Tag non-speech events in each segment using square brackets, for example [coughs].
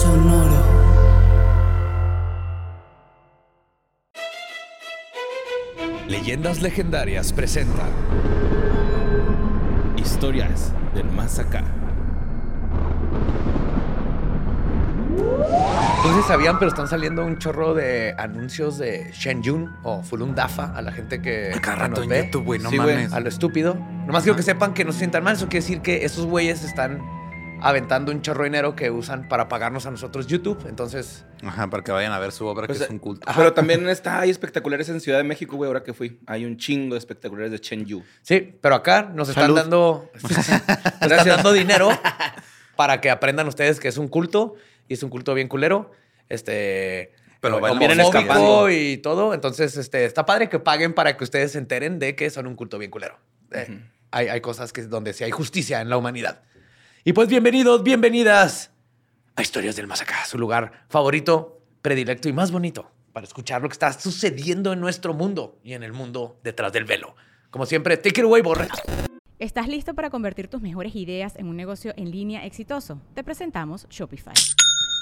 Sonoro. Leyendas Legendarias presenta Historias del más acá. No sé si sabían, pero están saliendo un chorro de anuncios de Shenyun o Fulun Dafa a la gente que, A cada rato nos en ve. YouTube, güey, no Sí, güey, mames. A lo estúpido. Nomás quiero que sepan que no se sientan mal. Eso quiere decir que esos güeyes están aventando un chorro de dinero que usan para pagarnos a nosotros YouTube. Entonces, Ajá, para que vayan a ver su obra, Pues, que es un culto. Pero también está, hay espectaculares en Ciudad de México, güey, ahora que fui. Hay un chingo de espectaculares de Chen Yu. sí, pero acá nos están Salud. dando [laughs] nos están dando dinero para que aprendan ustedes que es un culto y es un culto bien culero. Este, Pero vienen escapando. y todo. Entonces, este, está padre que paguen para que ustedes se enteren de que son un culto bien culero. Eh, hay, hay cosas que donde sí hay justicia en la humanidad. Y pues bienvenidos, bienvenidas a Historias del Más su lugar favorito, predilecto y más bonito para escuchar lo que está sucediendo en nuestro mundo y en el mundo detrás del velo. Como siempre, take it away, Borre. ¿Estás listo para convertir tus mejores ideas en un negocio en línea exitoso? Te presentamos Shopify.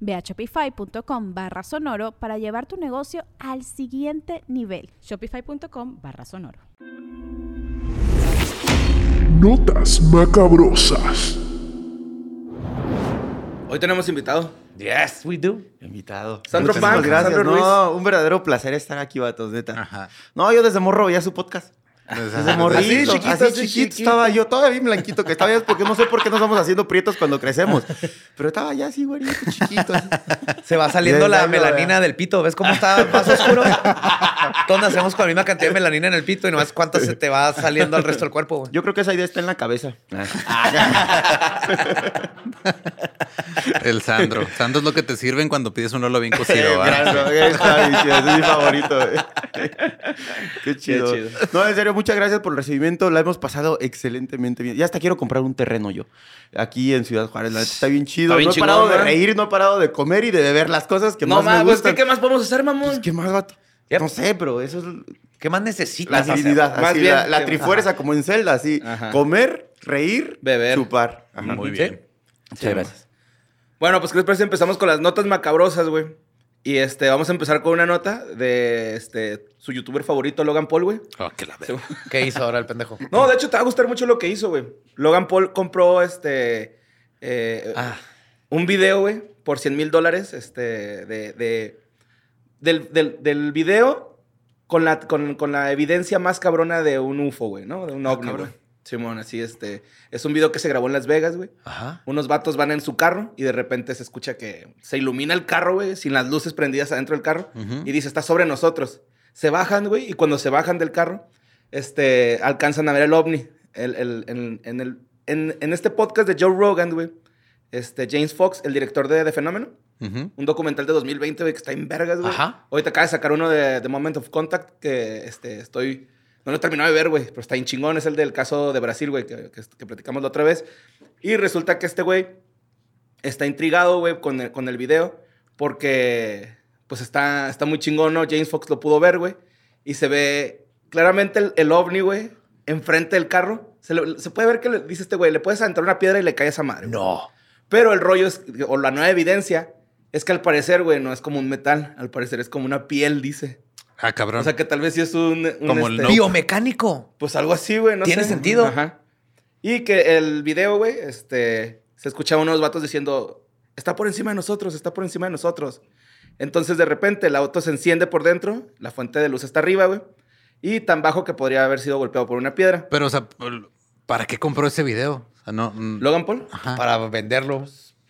Ve a shopify.com barra sonoro para llevar tu negocio al siguiente nivel. Shopify.com barra sonoro. Notas macabrosas. Hoy tenemos invitado. Yes, we do. Invitado. Sandro Muchísimas Punk, gracias. Sandro Ruiz. no, un verdadero placer estar aquí, vatos, neta. Ajá. No, yo desde morro veía su podcast. Desde- Desde morrito, Así, así chiquito, chiquito, estaba yo, todavía bien blanquito que estaba, porque no sé por qué nos vamos haciendo prietos cuando crecemos. Pero estaba ya así, güerito, chiquito. así. Se va saliendo la melanina ¿verdad? del pito. ¿Ves cómo está más oscuro? Todos nacemos con la misma cantidad de melanina en el pito y nomás cuánto se te va saliendo al resto del cuerpo, güey. Yo creo que esa idea está en la cabeza. El Sandro. Sandro es lo que te sirven cuando pides un rolo bien cocido, ese es mi favorito. güey. Qué chido. chido. No, en serio, muchas gracias por el recibimiento. La hemos pasado excelentemente bien. Ya hasta quiero comprar un terreno yo. Aquí en Ciudad Juárez. La está bien chido. Está bien no he chingón, parado de reír, no he parado de comer y de beber las cosas que no más me mames, gustan. ¿qué, ¿qué más podemos hacer, mamón? Pues, ¿Qué más, vato? Yep. No sé, pero eso es ¿Qué más la necesitas? hacer? divinidad. Más así, bien la, la trifuerza como en Zelda, así. Ajá. Comer, reír, Beber. chupar. Ajá. Muy ¿Sí? bien. Muchas gracias. Bueno, pues ¿qué les parece? Empezamos con las notas macabrosas, güey. Y este, vamos a empezar con una nota de este, su youtuber favorito, Logan Paul, güey. Oh, que la verga. ¿Qué hizo ahora el pendejo? [laughs] No, de hecho te va a gustar mucho lo que hizo, güey. Logan Paul compró este. eh, Ah, un video, güey, por 100 mil dólares, este, de, de- del, del, del video con la, con, con la evidencia más cabrona de un UFO, güey, ¿no? De un ovni, cabrón. güey. Simón, así, este, es un video que se grabó en Las Vegas, güey. ajá. Unos vatos van en su carro y de repente se escucha que se ilumina el carro, güey, sin las luces prendidas adentro del carro. Y dice, está sobre nosotros. Se bajan, güey, y cuando se bajan del carro, este, alcanzan a ver el ovni. El, el- en, en el, en, en este podcast de Joe Rogan, güey, este, James Fox, el director de The Fenómeno, un documental de 2020, güey, que está en vergas, güey. Ajá. Hoy te acaba de sacar uno de The Moment of Contact que este, estoy... No lo he terminado de ver, güey, pero está en chingón. Es el del caso de Brasil, güey, que, que, que platicamos la otra vez. Y resulta que este güey está intrigado, güey, con el, con el video porque, pues, está, está muy chingón, ¿no? James Fox lo pudo ver, güey. Y se ve claramente el, el ovni, güey, enfrente del carro. Se, le- se puede ver que le dice este güey, le puedes aventar una piedra y le cae a esa madre. No. Pero el rollo es, o la nueva evidencia, es que al parecer, güey, no es como un metal. Al parecer es como una piel, dice. Ah, cabrón. O sea que tal vez sí es un. un, Como el este, Biomecánico. Pues algo así, güey. No Tiene sé. sentido. Ajá. Y que el video, güey, este. Se escuchaba unos vatos diciendo: Está por encima de nosotros, está por encima de nosotros. Entonces, de repente, el auto se enciende por dentro, la fuente de luz está arriba, güey. Y tan bajo que podría haber sido golpeado por una piedra. Pero, o sea, ¿para qué compró ese video? O sea, no. mm, Logan Paul. Ajá. Para venderlo. O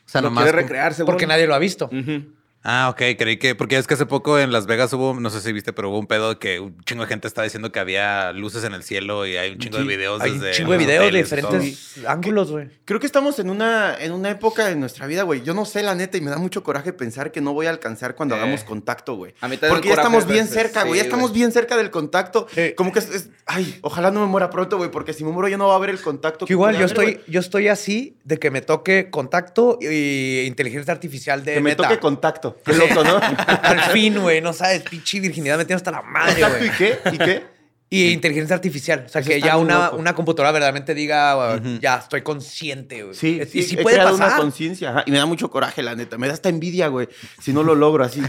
sea, lo nomás. quiere recrear, seguro. Porque nadie lo ha visto. Ujú. Ah, ok, creí que. Porque es que hace poco en Las Vegas hubo, no sé si viste, pero hubo un pedo que un chingo de gente está diciendo que había luces en el cielo y hay un chingo de videos Hay un desde. chingo de videos de diferentes ángulos, güey. Creo que estamos en una, en una época de nuestra vida, güey. Yo no sé, la neta, y me da mucho coraje pensar que no voy a alcanzar cuando Eh. hagamos contacto, güey. A mí también Porque ya estamos bien veces. cerca, güey. Sí, ya estamos bien cerca del contacto. Como que es, es- Ay, ojalá no me muera pronto, güey, porque si me muero ya no va a haber el contacto. Que igual yo estoy, yo estoy así de que me toque contacto y inteligencia artificial de Que me toque contacto. Qué loco, ¿no? [laughs] Al fin, güey, no sabes, pinche virginidad me tiene hasta la madre, Contacto, ¿Y güey. qué? ¿Y qué? Y inteligencia artificial. O sea, Eso que ya una, una computadora verdaderamente diga, Ujú. ya estoy consciente, güey. Sí, sí, y sí he puede creado una conciencia. Y me da mucho coraje, la neta. Me da hasta envidia, güey. Si no lo logro así.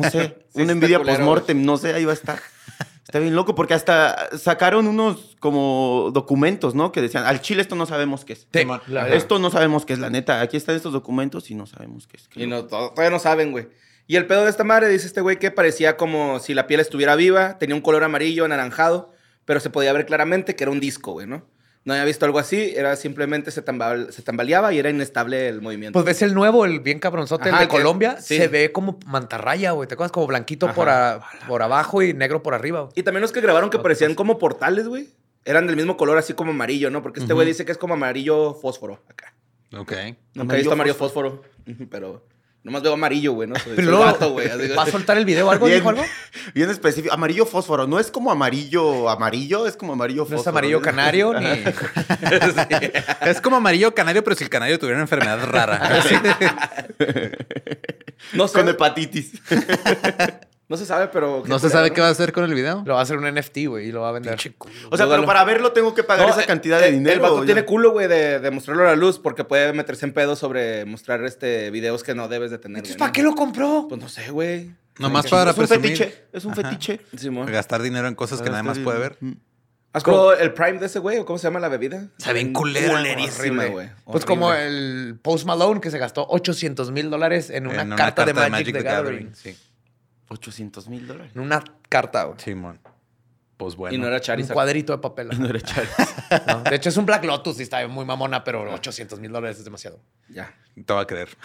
No sé. [laughs] Una envidia post-mortem. No sé, ahí va a estar. Está bien loco porque hasta sacaron unos como documentos, ¿no? Que decían, al chile esto no sabemos qué es. Sí. Esto no sabemos qué es, la neta. Aquí están estos documentos y no sabemos qué es. Qué Y no, to- todavía no saben, güey. Y el pedo de esta madre, dice este güey, que parecía como si la piel estuviera viva, tenía un color amarillo, anaranjado, pero se podía ver claramente que era un disco, güey, ¿no? No había visto algo así, era simplemente se, tambal- se tambaleaba y era inestable el movimiento. Pues ves el nuevo, el bien cabronzote, el de que- Colombia, sí. se ve como mantarraya, güey. ¿Te acuerdas? Como blanquito Ajá. por, a- por abajo y negro por arriba. güey. y también los que grabaron que parecían como portales, güey, eran del mismo color, así como amarillo, ¿no? Porque este güey dice que es como amarillo fósforo acá. Ok. Nunca he visto amarillo fósforo, [laughs] pero nomás veo amarillo, güey, ¿no? Soy, Pero soy vato, güey. así- ¿va a soltar el video algo? Bien, ¿Dijo algo? bien específico. Amarillo fósforo. No es como amarillo amarillo, es como amarillo No fósforo. es amarillo canario ni... [laughs] [laughs] Es como amarillo canario, pero si el canario tuviera una enfermedad rara. [laughs] No sé, Con hepatitis. No se sabe, pero... No se sabe qué va a hacer con el video. Lo va a hacer un NFT, güey, y lo va a vender. O sea, pero lo- para verlo tengo que pagar No, esa eh, cantidad de eh, dinero. El vato tiene culo, güey, de, de mostrarlo a la luz porque puede meterse en pedo sobre mostrar este videos que no debes de tener. Entonces, ¿para ¿no? qué lo compró? Pues no sé, güey. Nomás Es para un presumir. fetiche. Es un Ajá. fetiche. Gastar dinero en cosas que nadie más puede ver. ¿Has probado el Prime de ese güey o cómo se llama la bebida? Está bien culera, Culerísima, güey. Pues como el Post Malone que se gastó 800 mil dólares en una, En carta, de Magic, the Gathering. Sí. 800 mil dólares. En una carta, güey. Simón. Pues bueno. [laughs] Y no era Un Charizard. cuadrito de papel. No era. ¿no? De hecho, es un Black Lotus y está muy mamona, pero 800 mil dólares es demasiado. Ya. Te va a creer. [laughs]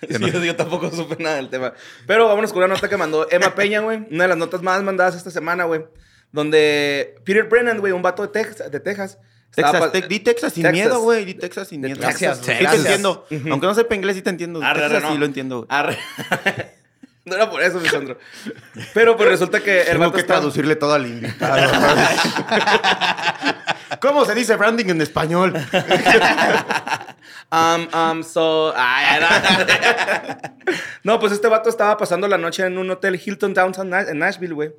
Sí, yo, yo tampoco supe nada del tema. Pero vámonos con una nota que mandó Emma Peña, güey. Una de las notas más mandadas esta semana, güey. Donde Peter Brennan, güey, un vato de, Tex- de Texas. Texas, Tech- di Texas sin Texas. miedo, güey. Di Texas sin De miedo. Texas, Sí te entiendo. Aunque no sepa inglés, sí te entiendo. Arre, arre, Texas no. sí lo entiendo. Arre. [laughs] no era por eso, mi Sandro. Pero pues resulta que el Tengo que está- traducirle todo al invitado. ¿Cómo se dice branding en español? Um, um, so... Ay, no, pues este vato estaba pasando la noche en un hotel Hilton Downtown en Nashville, güey.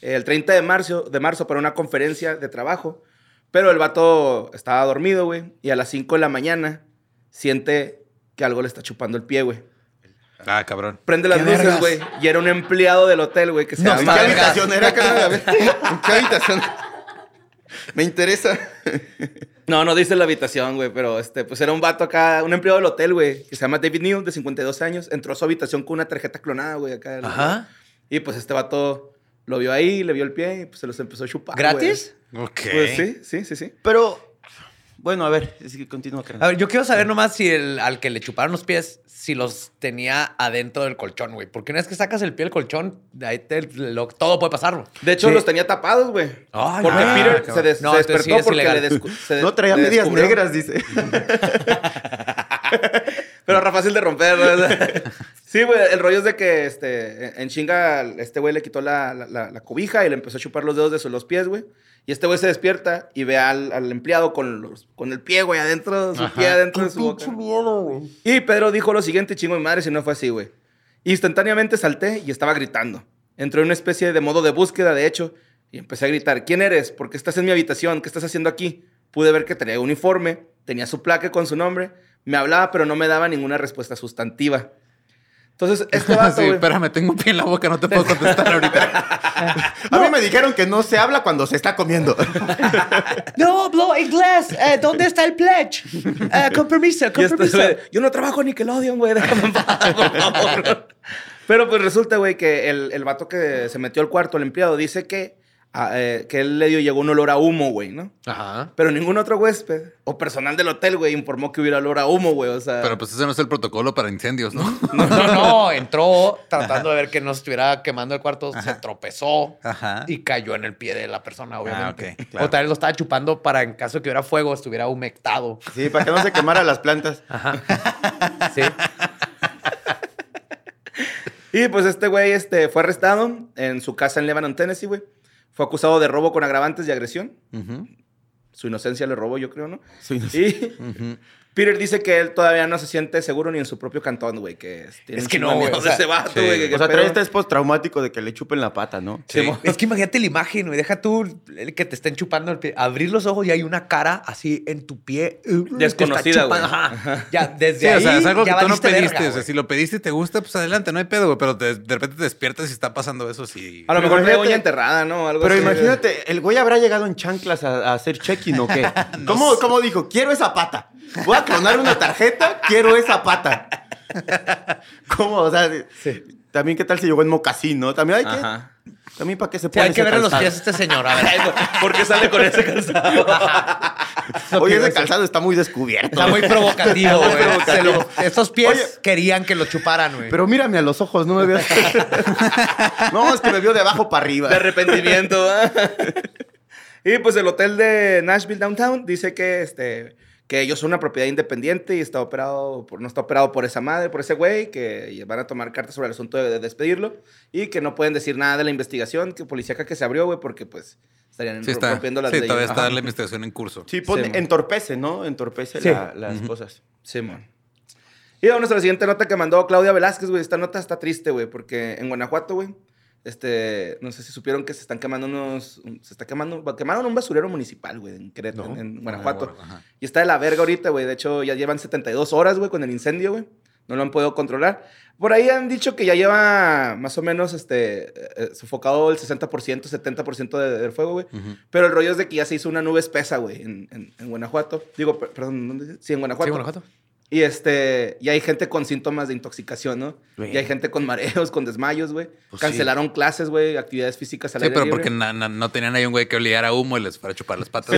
El 30 de marzo, de marzo para una conferencia de trabajo. Pero el vato estaba dormido, güey. Y a las 5 de la mañana siente que algo le está chupando el pie, güey. Ah, cabrón. Prende las ¿Qué luces, güey. Y era un empleado del hotel, güey, que se No ¿En qué habitación era, [laughs] ¿En qué habitación? Me interesa. No, no dice la habitación, güey, pero este, pues era un vato acá, un empleado del hotel, güey, que se llama David Neal, de 52 años. Entró a su habitación con una tarjeta clonada, güey, acá. Ajá. Y pues este vato lo vio ahí, le vio el pie y pues se los empezó a chupar. ¿Gratis? güey. Ok. Pues sí, sí, sí, sí. Pero, bueno, a ver, es que continúa, A ver, yo quiero saber nomás si el, al que le chuparon los pies, si los tenía adentro del colchón, güey. Porque una vez que sacas el pie del colchón, de ahí te- lo- todo puede pasar, güey. De hecho, Sí. los tenía tapados, güey. Ay, Porque no. Peter Ah, se, des- No, se sí despertó es porque ilegal. le, descu- [laughs] se No traía le medias descubrió. negras, dice. [laughs] [laughs] Pero era fácil de romper, ¿verdad? Sí, güey, el rollo es de que este, en chinga este güey le quitó la, la- la- la cobija y le empezó a chupar los dedos de sus los pies, güey. Y este güey se despierta y ve al, al empleado con, los, con el pie, güey, adentro, su pie adentro de su boca. Y Pedro dijo lo siguiente, chingo mi madre, si no fue así, güey. Instantáneamente salté y estaba gritando. Entré en una especie de modo de búsqueda, de hecho, Y empecé a gritar, ¿quién eres? ¿Por qué estás en mi habitación? ¿Qué estás haciendo aquí? Pude ver que traía uniforme, tenía su placa con su nombre, me hablaba, pero no me daba ninguna respuesta sustantiva. Entonces, [laughs] este vato, sí, espérame, tengo un pie en la boca, no te puedo contestar ahorita. [laughs] A mí me dijeron que no se habla cuando se está comiendo. [laughs] No, hablo inglés. Eh, ¿Dónde está el pledge? Eh, con permiso, con permiso. yo no trabajo en Nickelodeon, güey. Déjame en paz, por favor. Pero pues resulta, güey, que el, el vato que se metió al cuarto, el empleado, dice que, ah, eh, que él le dio, llegó un olor a humo, güey, ¿no? Ajá. Pero ningún otro huésped o personal del hotel, güey, informó que hubiera olor a humo, güey. O sea, Pero pues ese no es el protocolo para incendios, ¿no? [laughs] No, no, no. [laughs] Entró tratando de ver que no se estuviera quemando el cuarto, se tropezó Ajá. y cayó en el pie de la persona, obviamente. ok, claro. O tal vez lo estaba chupando para en caso de que hubiera fuego, estuviera humectado. Sí, para que no se quemara las plantas. Ajá. Sí. [laughs] Y pues este güey este, fue arrestado en su casa en Lebanon, Tennessee, güey. Fue acusado de robo con agravantes y agresión. Su inocencia le robó, yo creo, ¿no? No sé. Y. [laughs] Peter dice que él todavía no se siente seguro ni en su propio cantón, güey. Que es, Es que no, güey, o sea, ese vato, sí. güey. que O sea, trae este postraumático de que le chupen la pata, ¿no? Sí. Es que imagínate la imagen, güey. Deja tú el que te estén chupando el pie. Abrir los ojos y hay una cara así en tu pie. uh, está Desconocida, güey. Ajá. Ya, desde Sí, ahí. o sea, es algo ya que tú no pediste. verga, o sea, si lo pediste y te gusta, pues adelante, no hay pedo, güey. Pero te- de repente te despiertas y está pasando eso, sí. A lo mejor imagínate- uña enterrada, ¿no? Algo Pero así. imagínate, el güey habrá llegado en chanclas a, a hacer check-in o qué. [laughs] ¿Cómo, ¿Cómo dijo? Quiero esa pata. Voy a clonar una tarjeta, quiero esa pata. ¿Cómo? O sea, también qué tal si llegó en mocasín, ¿no? También hay que... Ajá. También para qué se Sí, pone hay que ver los calzado? pies de este señor. A ver, ¿Por qué sale con ese calzado? Oye, ese calzado está muy descubierto. Está muy provocativo, güey. provocativo. Se lo- Esos pies Oye. querían que lo chuparan, güey. Pero mírame a los ojos, no me veas. [laughs] no, es que me vio de abajo para arriba. de arrepentimiento. ¿va? y pues el hotel de Nashville Downtown dice que este que ellos son una propiedad independiente y está operado por, no está operado por esa madre, por ese güey, que van a tomar cartas sobre el asunto de, de despedirlo y que no pueden decir nada de la investigación que policíaca que se abrió, güey, porque pues estarían Sí, está. rompiendo las Sí, leyes. todavía está Ajá. la investigación en curso. Sí, pone- Sí, man. entorpece, ¿no? Entorpece Sí. la- las cosas. Simón. Y vamos a la siguiente nota que mandó Claudia Velázquez, güey. Esta nota está triste, güey, porque en Guanajuato, güey, este, no sé si supieron que se están quemando unos, se está quemando, quemaron un basurero municipal, güey, en Querétaro, No. en, en Guanajuato. Y está de la verga ahorita, güey. De hecho, ya llevan 72 horas, güey, con el incendio, güey. No lo han podido controlar. Por ahí han dicho que ya lleva más o menos, este, eh, eh, sofocado el 60%, 70% de- del fuego, güey. Pero el rollo es de que ya se hizo una nube espesa, güey, en, en- en Guanajuato. Digo, per- perdón, ¿dónde? Sí, en Guanajuato. Sí, Guanajuato. Y este, y hay gente con síntomas de intoxicación, ¿no? Güey. Y hay gente con mareos, con desmayos, güey. Pues sí. Cancelaron clases, güey, actividades físicas al Sí, aire pero libre. porque na- na- no tenían ahí un güey que oliera a humo y les fuera a chupar las patas.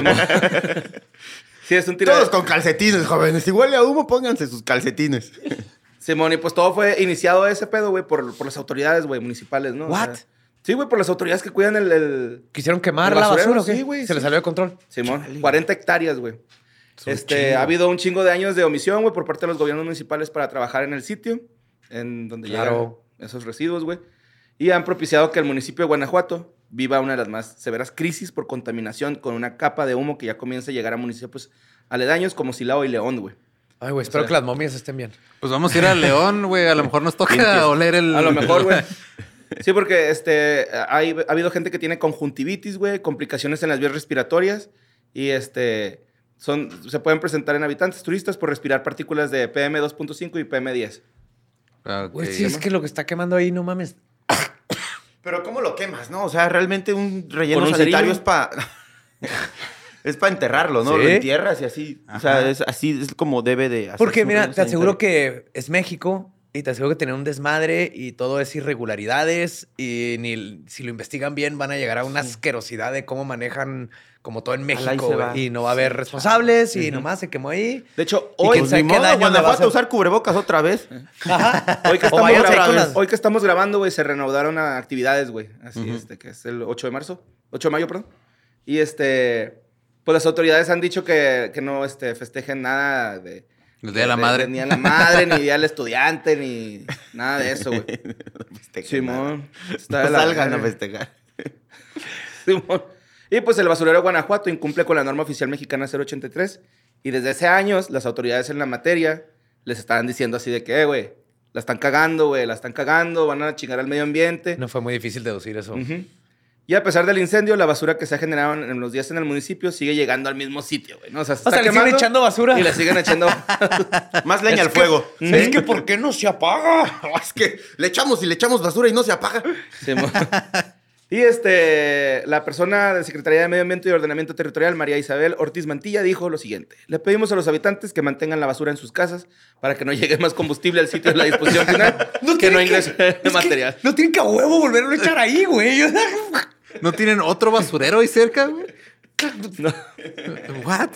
Sí, [laughs] es un tiro Todos con calcetines, jóvenes. Si huele a humo, pónganse sus calcetines. [laughs] Simón, y pues todo fue iniciado ese pedo, güey, por, por las autoridades, güey, municipales, ¿no? O What? sea, sí, güey, por las autoridades que cuidan el... el- ¿Quisieron quemar ¿El la basura o qué? Sí, güey, Se sí. les salió de control. Simón, 40 hectáreas, güey. Este, chingo. ha habido un chingo de años de omisión, güey, por parte de los gobiernos municipales para trabajar en el sitio, en donde Claro. llegan esos residuos, güey. Y han propiciado que el municipio de Guanajuato viva una de las más severas crisis por contaminación con una capa de humo que ya comienza a llegar a municipios aledaños como Silao y León, güey. Ay, güey, espero sea- que las momias estén bien. Pues vamos a ir a [laughs] León, güey. A lo mejor nos toca oler el. A lo mejor, güey. [laughs] Sí, porque este, hay, ha habido gente que tiene conjuntivitis, güey, complicaciones en las vías respiratorias y este, son, se pueden presentar en habitantes turistas por respirar partículas de PM2.5 y PM10. Ah, ok. Güey, sí, es que lo que está quemando ahí, no mames. [coughs] Pero ¿cómo lo quemas, no? O sea, realmente un relleno ¿Con un sanitario es para... [laughs] es para enterrarlo, ¿no? ¿Sí? Lo entierras y así. O sea, es así es como debe de hacerse Porque mira, te aseguro sanitario. que es México y te aseguro que tiene un desmadre y todo es irregularidades y ni si lo investigan bien van a llegar a una asquerosidad de cómo manejan como todo en México se y no va a haber responsables y nomás se quemó ahí. De hecho, hoy, Ni qué modo, daño le va a usar cubrebocas otra vez. [laughs] Ajá. hoy, que estamos grabando, hoy que estamos grabando, güey, se reanudaron actividades, güey. Así, Ujú. este, que es el 8 de marzo. 8 de mayo, perdón. Y este, pues las autoridades han dicho que, que no este, festejen nada de... El Día de la Madre. Ni a la madre, ni [laughs] día del estudiante, ni nada de eso, güey. [laughs] Simón. Está la salgan a festejar. [laughs] Simón. Y pues el basurero de Guanajuato incumple con la norma oficial mexicana 083. Y desde hace años, las autoridades en la materia les estaban diciendo así de que, eh, güey, la están cagando, güey, la están cagando, van a chingar al medio ambiente. No fue muy difícil deducir eso. Ujú. Y a pesar del incendio, la basura que se ha generado en los días en el municipio sigue llegando al mismo sitio, güey. ¿no? O sea, se O sea, le siguen quemando echando basura. Y le siguen echando. [laughs] Más leña al fuego. Es que, ¿por qué no se apaga? [laughs] Es que le echamos y le echamos basura y no se apaga. Sí, [laughs] y este, la persona de Secretaría de Medio Ambiente y Ordenamiento Territorial, María Isabel Ortiz Mantilla, dijo lo siguiente. Le pedimos a los habitantes que mantengan la basura en sus casas para que no llegue más combustible al sitio de la disposición final, que no ingrese es que material. No tienen que a huevo volverlo a echar ahí, güey. ¿No tienen otro basurero ahí cerca, güey? No. What?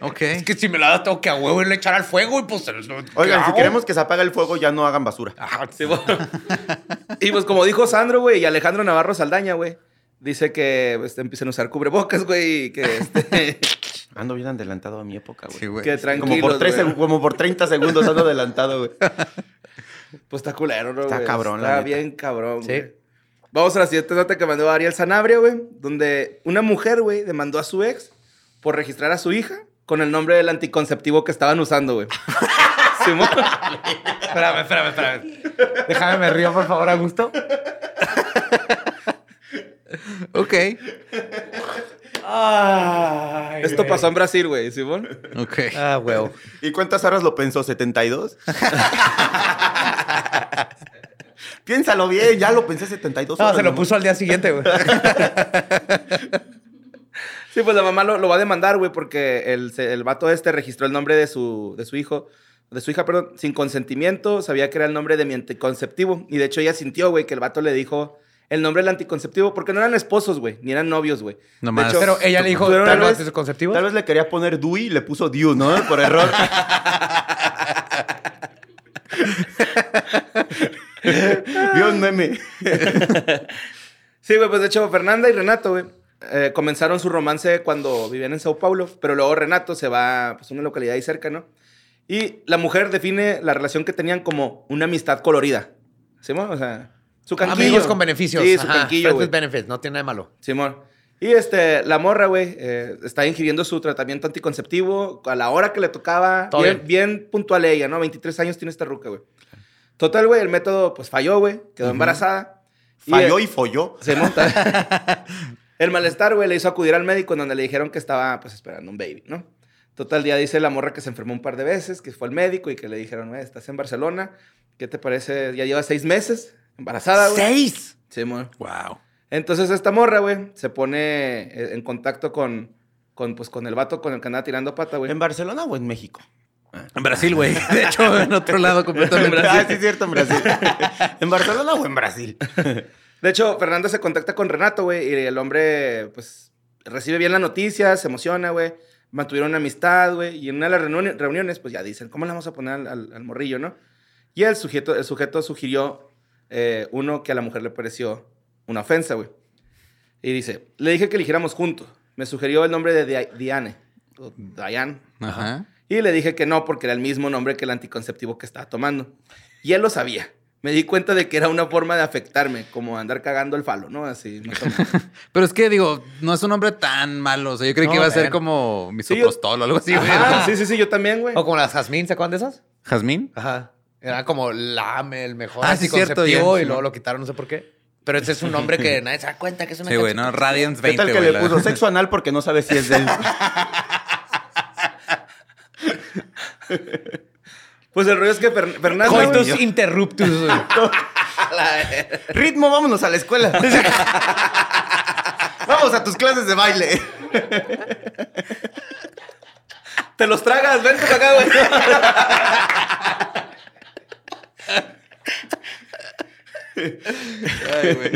Ok. Es que si me la das, tengo que a huevo irle a echar al fuego y pues... ¿qué Oigan, si queremos que se apague el fuego, ya no hagan basura. Sí, mo- y pues como dijo Sandro, güey, y Alejandro Navarro Saldaña, güey, dice que este, empiecen a usar cubrebocas, güey, y que, este, [laughs] Ando bien adelantado a mi época, güey. Sí, güey. que Como por, tres, como por 30 segundos ando adelantado, güey. Pues está culero, ¿no? Está güey? cabrón, la Está neta. bien cabrón, Sí. güey. Vamos a la siguiente nota que mandó Ariel Sanabria, güey. Donde una mujer, güey, demandó a su ex por registrar a su hija con el nombre del anticonceptivo que estaban usando, güey. [laughs] Simón. Espérame, espérame, espérame. Déjame me río, por favor, a gusto. Ok. Ay, Esto güey. pasó en Brasil, güey, Simón. Ok. Ah, huevo. ¿Y cuántas horas lo pensó? ¿72? [laughs] [laughs] Piénsalo bien, ya lo pensé 72 No, horas. se lo puso al día siguiente, güey. [laughs] Sí, pues la mamá lo, lo va a demandar, güey, porque el, el vato este registró el nombre de su, de su hijo, de su hija, perdón, sin consentimiento, sabía que era el nombre de mi anticonceptivo. Y de hecho ella sintió, güey, que el vato le dijo el nombre del anticonceptivo, porque no eran esposos, güey, ni eran novios, güey. Nomás. De hecho, Pero ella le dijo, ¿tal vez vez- anticonceptivos? Tal vez le quería poner Dewey y le puso Dew, ¿no? Por error. [laughs] [laughs] Vio un meme. Sí, güey, pues de hecho Fernanda y Renato, güey, eh, comenzaron su romance cuando vivían en Sao Paulo, pero luego Renato se va pues, a una localidad ahí cerca, ¿no? Y la mujer define la relación que tenían como una amistad colorida. ¿Simón? O sea, su canquillo. Amigos con beneficios. Sí, su Ajá, canquillo, friends with benefits, no tiene nada de malo. Simón. Y este, la morra, güey, eh, está ingiriendo su tratamiento anticonceptivo a la hora que le tocaba. Todo Bien, bien puntual ella, ¿no? 23 años tiene esta ruca, güey. Total, güey, el método, pues falló, güey. Quedó embarazada. Falló eh, y folló. se monta. [laughs] [laughs] el malestar, güey, le hizo acudir al médico en donde le dijeron que estaba, pues, esperando un baby, ¿no? Total, día dice la morra que se enfermó un par de veces, que fue al médico y que le dijeron, güey, estás en Barcelona. ¿Qué te parece? Ya lleva seis meses embarazada, güey. ¡Seis! Sí, mon. Wow. Entonces esta morra, güey, se pone eh, en contacto con, con, pues, con el vato con el que andaba tirando pata, güey. ¿En Barcelona o en México? En Brasil, güey. [laughs] De hecho, en otro lado completamente. Ah, sí, es cierto, en Brasil. [laughs] ¿En Barcelona o en Brasil? [laughs] De hecho, Fernando se contacta con Renato, güey, y el hombre, pues, recibe bien la noticia, se emociona, güey. Mantuvieron una amistad, güey, y en una de las reuni- reuniones, pues ya dicen, ¿cómo le vamos a poner al, al- al morrillo, no? Y el sujeto, el sujeto sugirió eh, uno que a la mujer le pareció una ofensa, güey. Y dice, le dije que eligiéramos juntos. Me sugirió el nombre de Dia- Diane, o Diane. Ajá. Y le dije que no, porque era el mismo nombre que el anticonceptivo que estaba tomando. Y él lo sabía. Me di cuenta de que era una forma de afectarme, como andar cagando el falo, ¿no? Así, más o menos. [laughs] Pero es que, digo, no es un hombre tan malo. O sea, yo creí No, que iba a ser como Sí, misoprostol o algo así, güey. Ajá, sí, [laughs] sí, sí, yo también, güey. O como las Jazmín, ¿se acuerdan de esas? ¿Jazmín? Ajá. Era como la, el mejor Ah, sí, cierto, anticonceptivo y sí. luego lo quitaron, no sé por qué. Pero ese es un nombre que [laughs] nadie se da cuenta que es una Sí, güey, no. Radiance ¿Qué 20, tal que güey. le la- puso sexo anal porque no sabe si es de él? Pues el rollo es que Fer- Fernando... Coitus interruptus. [laughs] Ritmo, vámonos a la escuela. [laughs] Vamos a tus clases de baile. Te los tragas, vente para acá, güey. Ay, güey.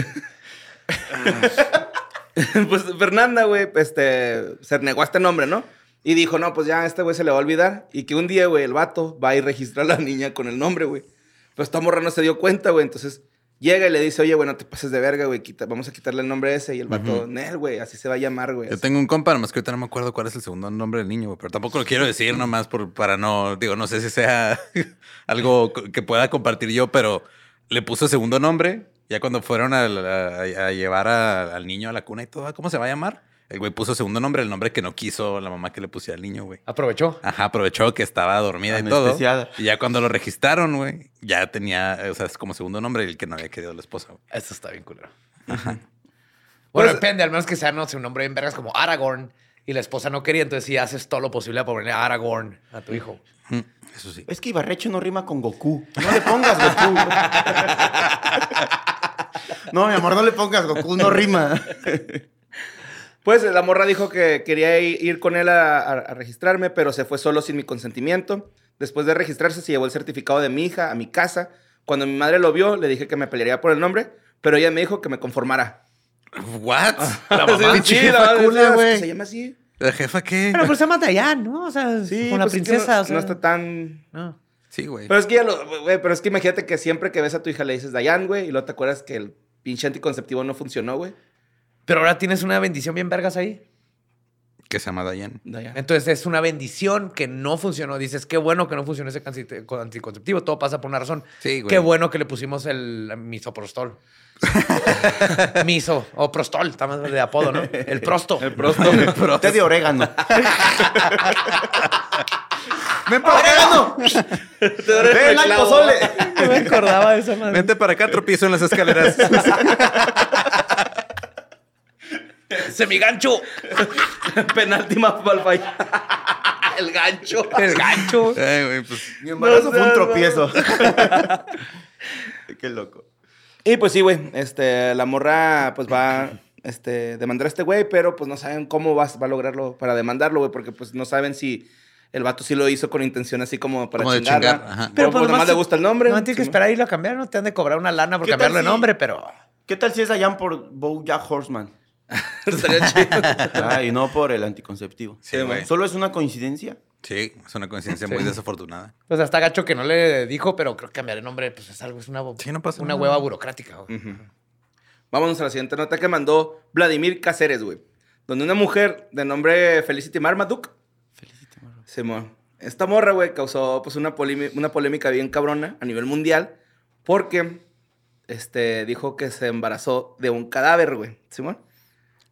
[laughs] pues Fernanda, güey, este, se negó a este nombre, ¿no? Y dijo, no, pues ya a este güey se le va a olvidar. Y que un día, güey, el vato va a ir a registrar a la niña con el nombre, güey. Pues esta morra no se dio cuenta, güey. Entonces llega y le dice, oye, güey, no te pases de verga, güey. quita- vamos a quitarle el nombre ese. Y el vato, Nel, güey, así se va a llamar, güey. Yo así". tengo un compa, nomás que ahorita no me acuerdo cuál es el segundo nombre del niño, güey, pero tampoco lo quiero decir nomás por, para no, digo, no sé si sea [laughs] algo que pueda compartir yo, pero le puso segundo nombre. Ya cuando fueron a, a- a llevar a- al niño a la cuna y todo, ¿cómo se va a llamar? El güey puso segundo nombre, el nombre que no quiso la mamá que le pusiera al niño, güey. Aprovechó. Ajá, aprovechó que estaba dormida y todo. Y ya cuando lo registraron, güey, ya tenía, o sea, es como segundo nombre el que no había querido la esposa, güey. Eso está bien culero. [laughs] Bueno, Pues- depende, al menos que sea, no sé, un nombre en vergas como Aragorn y la esposa no quería, entonces sí haces todo lo posible por ponerle Aragorn a tu hijo. Mm, Eso sí. Es que Ibarrecho no rima con Goku. No le pongas Goku. [laughs] no, mi amor, no le pongas Goku, no rima. [laughs] Pues la morra dijo que quería ir con él a, a- a registrarme, pero se fue solo sin mi consentimiento. Después de registrarse, se llevó el certificado de mi hija a mi casa. Cuando mi madre lo vio, le dije que me pelearía por el nombre, pero ella me dijo que me conformara. ¿What? La [laughs] Sí, mamá. sí, la sí, güey. Se llama así. ¿La jefa qué? Pero pues se llama Dayan, ¿no? O sea, Sí, con la pues es que princesa. no, o sea, no está tan... no. Sí, güey. Pero es que ya lo, güey, pero es que imagínate que siempre que ves a tu hija le dices Dayan, güey, y luego te acuerdas que el pinche anticonceptivo no funcionó, güey. Pero ahora tienes una bendición bien vergas ahí. Que se llama Dayan. Entonces es una bendición que no funcionó. Dices, qué bueno que no funcionó ese anticonceptivo. Todo pasa por una razón. Sí, güey. Qué bueno que le pusimos el misoprostol. [laughs] Miso o prostol, está más de apodo, ¿no? El prosto. El prosto. [laughs] Té de orégano. [laughs] ¡Ven para acá! ¡Ven al pozole! No me acordaba de esa madre. Vente para acá, tropiezo en las escaleras. Semigancho. [laughs] Penalti más para el [laughs] El gancho. El gancho. Ay, güey, pues. Mi embarazo No fue un tropiezo. [laughs] Qué loco. Y pues sí, güey, este, la morra pues va este, demandar a este güey, pero pues no saben cómo va, va a lograrlo para demandarlo, güey, porque pues no saben si el vato sí lo hizo con intención así como para Como de chingar, ajá. Pero pues nomás le gusta el nombre. No tienes que esperar a irlo a cambiar, no te han de cobrar una lana por ¿Qué tal cambiarle de si- nombre, pero. ¿Qué tal si es allá por Bojack Horseman? [laughs] Estaría chido. Ah, y no por el anticonceptivo. Sí, güey. ¿Solo es una coincidencia? Sí, es una coincidencia muy desafortunada. Pues hasta gacho que no le dijo, pero creo que cambiar de nombre, pues es algo, es una, Sí, no pasa una nada. hueva burocrática. güey. Vámonos a la siguiente nota que mandó Vladimir Cáceres, güey. Donde una mujer de nombre Felicity Marmaduke. Felicity, morro. Simón. Esta morra, güey, causó pues una, polimi- una polémica bien cabrona a nivel mundial porque este, dijo que se embarazó de un cadáver, güey. Simón.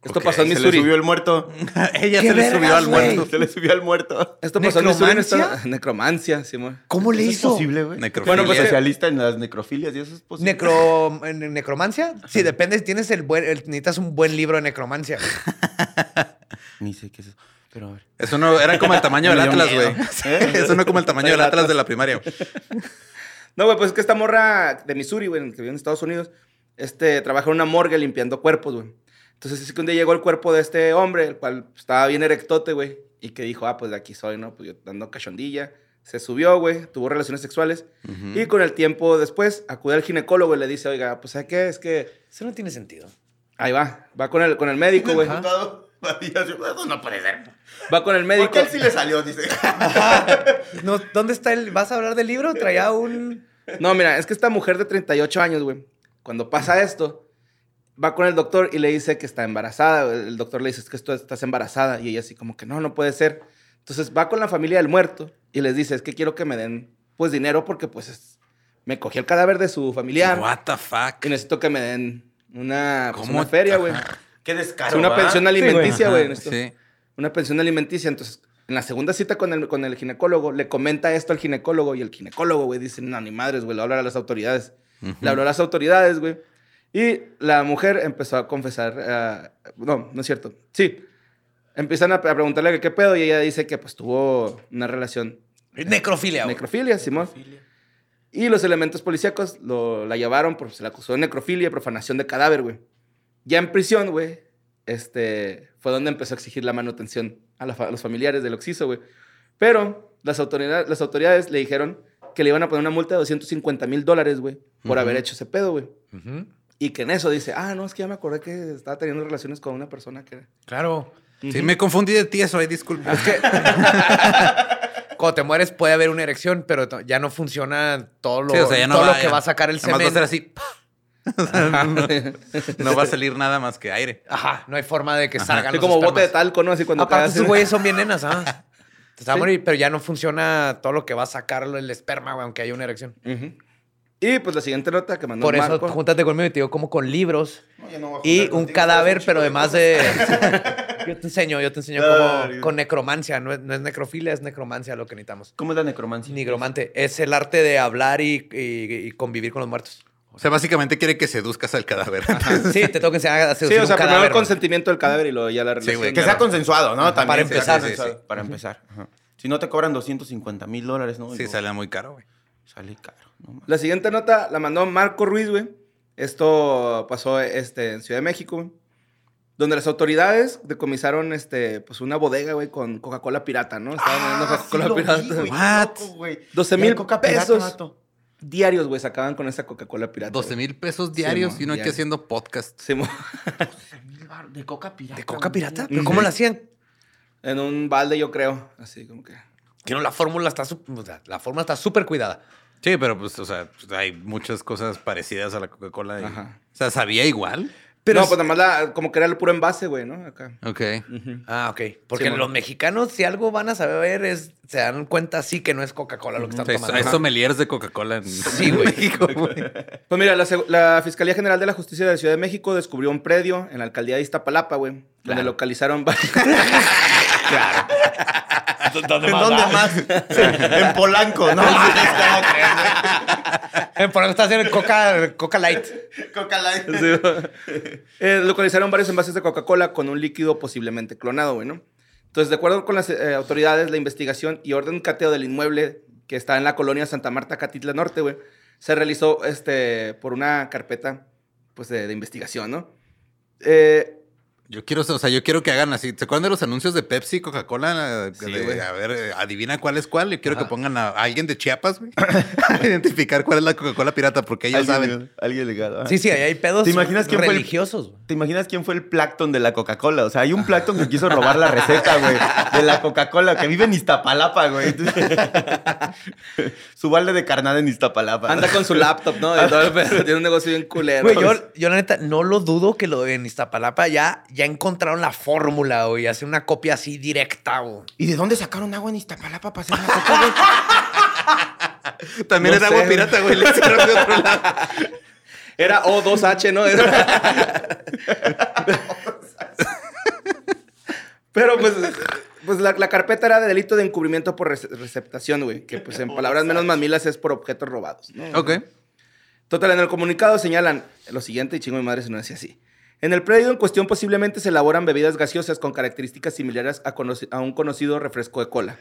Esto pasó en Se le Missouri. subió el muerto. [laughs] Ella ¡Qué se le subió al muerto. Se le subió al muerto. Esto pasó en Missouri. ¿Necromancia? Simón. ¿Cómo le ¿Eso hizo? es posible, güey? Necrofilia. Bueno, pues, especialista en las necrofilias y eso es posible. Necro, en- ¿Necromancia? Sí, depende tienes el buen, el- necesitas un buen libro de necromancia. [laughs] Ni sé qué es eso. Pero a ver. Eso no era como el tamaño [laughs] del Atlas, güey. Eso no como el tamaño del Atlas de la primaria. güey. No, güey, pues es que esta morra de Missouri, güey, que vive en Estados Unidos, este, trabaja en una morgue limpiando cuerpos, güey. Entonces, es que un día llegó el cuerpo de este hombre, el cual estaba bien erectote, güey, y que dijo, ah, pues de aquí soy, ¿no? Pues yo dando cachondilla. Se subió, güey, tuvo relaciones sexuales. Y con el tiempo después, acude al ginecólogo y le dice, oiga, pues ¿sabes qué? Es que Eso no tiene sentido. ahí va, va con el, con el médico, güey. [laughs] No puede ser. Va con el médico. Porque él sí le salió, dice. No, ¿Dónde está el...? ¿Vas a hablar del libro? Traía un... No, mira, es que esta mujer de 38 años, güey, cuando pasa esto, va con el doctor y le dice que está embarazada. El doctor le dice, es que esto, estás embarazada. Y ella así como que no, no puede ser. Entonces va con la familia del muerto y les dice, es que quiero que me den, pues, dinero porque, pues, es- me cogí el cadáver de su familiar What the fuck? y necesito que me den una, pues, una feria, güey. Qué Es descaro. una ¿va? pensión alimenticia, güey. necesito Sí. Una pensión alimenticia. Entonces, en la segunda cita con el, con el ginecólogo, le comenta esto al ginecólogo y el ginecólogo, güey, dice, no, ni madres, güey, le habla a las autoridades. Le habló a las autoridades, güey. Y la mujer empezó a confesar, ah, no, no es cierto. Sí. Empiezan a, preguntarle qué pedo y ella dice que pues tuvo una relación Necrofilia, güey. necrofilia, Simón. Y los elementos policíacos lo, la llevaron, por, se la acusó de necrofilia y profanación de cadáver, güey. Ya en prisión, güey, este, fue donde empezó a exigir la manutención a, la a los familiares del Oxiso, güey. Pero las autoridades, las autoridades le dijeron que le iban a poner una multa de 250 mil dólares, güey, por haber hecho ese pedo, güey. Ujú. Y que en eso dice, ah, no, es que ya me acordé que estaba teniendo relaciones con una persona que... Claro. Sí, me confundí de ti, eso, ahí disculpa. [laughs] Cuando te mueres puede haber una erección, pero ya no funciona todo lo, Sí, o sea, ya no todo va, lo que ya. va a sacar el más va a semen. ser así. O [laughs] sea, no, no va a salir nada más que aire. Ajá, no hay forma de que salgan Así los como bote de talco, ¿no? Así cuando Aparte, esos güeyes son bien nenas, ¿ah? [laughs] Te va a morir, pero ya no funciona todo lo que va a sacar el esperma, güey, aunque haya una erección. Y pues la siguiente nota que mandó Por eso, Marco. júntate conmigo y te digo como con libros No, ya no voy a y un contigo, cadáver, pero además de... [laughs] yo te enseño, yo te enseño Claro. como con necromancia. No es, no es necrofilia, es necromancia lo que necesitamos. ¿Cómo es la necromancia? Nigromante. Es el arte de hablar y, y- y convivir con los muertos. O sea, básicamente quiere que seduzcas al cadáver. Sí, te tengo que enseñar a Sí, seducir o sea, un primero el consentimiento del cadáver y luego ya la relación. güey, Que sea consensuado, ¿no? También para empezar, sí, sí. Para empezar. Ajá. Si no te cobran 250 mil dólares, ¿no? Sí, sale muy caro, güey. Sale caro. No. La siguiente nota la mandó Marco Ruiz, güey. Esto pasó este, en Ciudad de México, güey. Donde las autoridades decomisaron este, pues una bodega, güey, con Coca-Cola pirata, ¿no? Estaban vendiendo Ah, Coca-Cola sí lo vi, pirata. güey, qué What? loco, güey. 12 Y hay mil coca pirata, pesos. vato. Diarios, güey, sacaban con esa Coca-Cola pirata. 12 güey. mil pesos diarios mo, y uno aquí haciendo podcast. Sí, mo- De coca pirata. ¿De coca pirata? ¿Pero cómo la hacían? en un balde, yo creo. Así como que. Que no, la fórmula está... su- o sea, la fórmula está súper cuidada. Sí, pero pues, o sea, pues, hay muchas cosas parecidas a la Coca-Cola. y- Ajá. O sea, ¿sabía igual? Pero no, es- pues nada más la, como que era el puro envase, güey, ¿no? Acá. Ok. Ah, ok. Porque Sí, bueno. los mexicanos, si algo van a saber, es se dan cuenta sí que no es Coca-Cola lo que están O sea, tomando. hay sommeliers de Coca-Cola en Sí, [laughs] güey. México, güey. Pues mira, la, Fiscalía General de la Justicia de la Ciudad de México descubrió un predio en la alcaldía de Iztapalapa, güey, donde localizaron varios. [laughs] [laughs] ¿Dónde ¿En dónde más? Sí, en Polanco, ¿no? [laughs] [laughs] Por eso está haciendo Coca, Coca Light. Coca Light. Eh, localizaron varios envases de Coca-Cola con un líquido posiblemente clonado, güey, ¿no? Entonces, de acuerdo con las eh, autoridades, la investigación y orden de cateo del inmueble que está en la colonia Santa Marta, Catitla Norte, güey, se realizó este, por una carpeta pues, de, de investigación, ¿no? Eh, Yo quiero, o sea, yo quiero que hagan así. ¿Se acuerdan de los anuncios de Pepsi Coca-Cola? Sí, a ver, eh, adivina cuál es cuál. Yo quiero que pongan a, alguien de Chiapas, güey. a [laughs] [laughs] identificar cuál es la Coca-Cola pirata, porque ellos saben. Alguien, alguien legal. Sí, sí, ahí hay pedos ¿Te imaginas quién fue el- religiosos. güey. ¿Te imaginas quién fue el plancton de la Coca-Cola? O sea, hay un plancton que quiso robar la receta, güey, de la Coca-Cola, que vive en Iztapalapa, güey. [laughs] su balde de carnada en Iztapalapa. anda con su laptop, ¿no? Y todo el pedo, tiene un negocio bien culero. Güey, yo, yo la neta no lo dudo que lo en Iztapalapa ya, ya encontraron la fórmula, güey. Hacer una copia así directa, güey. ¿Y de dónde sacaron agua en Iztapalapa para hacer [laughs] coca, güey? También No era sé, agua pirata, güey. Le echaron de otro lado. Era O2H, ¿no? Era- [laughs] Pero pues, pues la, la carpeta era de delito de encubrimiento por rece- receptación, güey. Que pues en [laughs] palabras menos mamilas es por objetos robados, ¿no? Ok. Total, en el comunicado señalan lo siguiente, y chingo mi madre si no decía así. En el predio en cuestión posiblemente se elaboran bebidas gaseosas con características similares a, un conocido refresco de cola.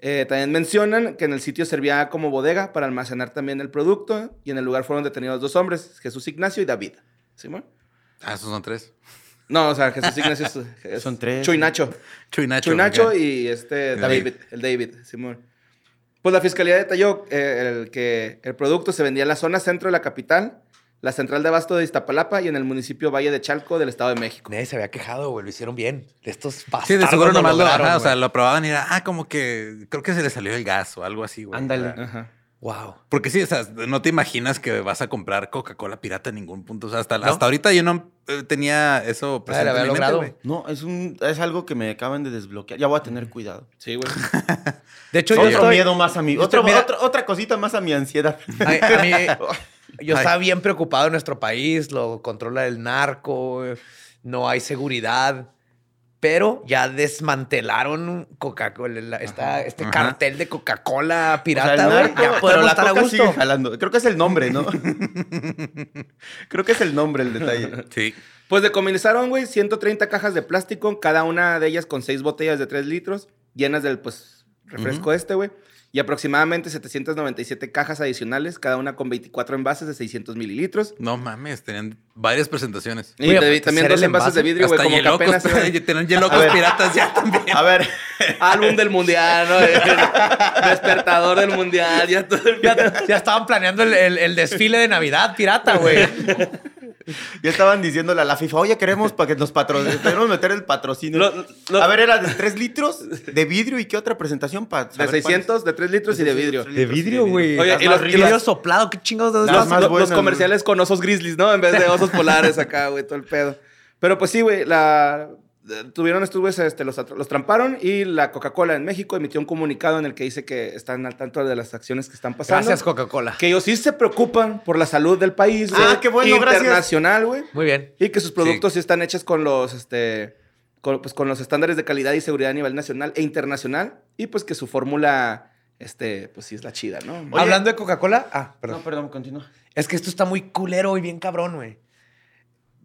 Eh, también mencionan que en el sitio servía como bodega para almacenar también el producto y en el lugar fueron detenidos dos hombres, Jesús Ignacio y David. ¿Simón? Ah, esos son tres. No, o sea, Jesús Ignacio es, [laughs] es- Son tres. Chuy Nacho. Chuy Nacho. Chuy Nacho y este David, David. el David, Simón. Pues la fiscalía detalló eh, el, que el producto se vendía en la zona centro de la capital, la central de abasto de Iztapalapa y en el municipio Valle de Chalco del Estado de México. Nadie se había quejado, güey. Lo hicieron bien. Estos bastardos Sí, de seguro nomás lo, lograron, ajá, o sea, lo probaban y era, ah, como que creo que se le salió el gas o algo así, güey. Ándale. Ajá. Wow. Porque sí, o sea, no te imaginas que vas a comprar Coca-Cola pirata en ningún punto. O sea, hasta, ¿No? hasta ahorita yo no eh, tenía eso presente en mi mente, logrado. güey. No, es, un, es algo que me acaban de desbloquear. Ya voy a tener cuidado. Sí, güey. [laughs] De hecho, yo Otro estoy- miedo más a mí. yo Otro, mira- otra, otra cosita más a mi ansiedad. Ay, a mí, [laughs] yo Ay. estaba bien preocupado en nuestro país, lo controla el narco, no hay seguridad, pero ya desmantelaron Coca-Cola, la- esta- este Ajá. cartel de Coca-Cola O sea, pirata, narco, ya pero podemos la estar a coca gusto. sigue jalando. Creo que es el nombre, ¿no? [laughs] Creo que es el nombre el detalle. [laughs] Sí. Pues decomisaron, güey, 130 cajas de plástico, cada una de ellas con seis botellas de 3 litros, llenas del, pues, refresco este, güey. Y aproximadamente 797 cajas adicionales, cada una con 24 envases de 600 mililitros. No mames, tenían varias presentaciones. Y también dos envases de vidrio, güey, como que apenas... tenían hielocos ver. piratas ya también. A ver, Álbum del mundial, ¿no? [laughs] Despertador del mundial, ya todo el Ya, ya estaban planeando el, el- el desfile de Navidad pirata, güey. [laughs] [laughs] ya estaban diciéndole a la FIFA, oye, queremos para que nos patrocinen, queremos meter el patrocinio. Lo- lo- a ver, era de 3 litros de vidrio y qué otra presentación para De 600, de 3 litros y de vidrio. De vidrio, güey. Oye, Las y los- soplado, qué chingados de Los- buenas, los comerciales con osos grizzlies, ¿no? En vez de [laughs] osos polares acá, güey, todo el pedo. Pero pues sí, güey, la... Tuvieron estos güeyes, este, los, los tramparon y la Coca-Cola en México emitió un comunicado en el que dice que están al tanto de las acciones que están pasando. Gracias, Coca-Cola. Que ellos sí se preocupan por la salud del país, güey. Ah, qué bueno, gracias. Internacional, güey. Muy bien. Y que sus productos sí, están hechos con los, este, con, pues, con los estándares de calidad y seguridad a nivel nacional e internacional. Y pues que su fórmula este, pues sí es la chida, ¿no? Oye. Hablando de Coca-Cola. Ah, perdón. No, perdón, continúa. Es que esto está muy culero y bien cabrón, güey.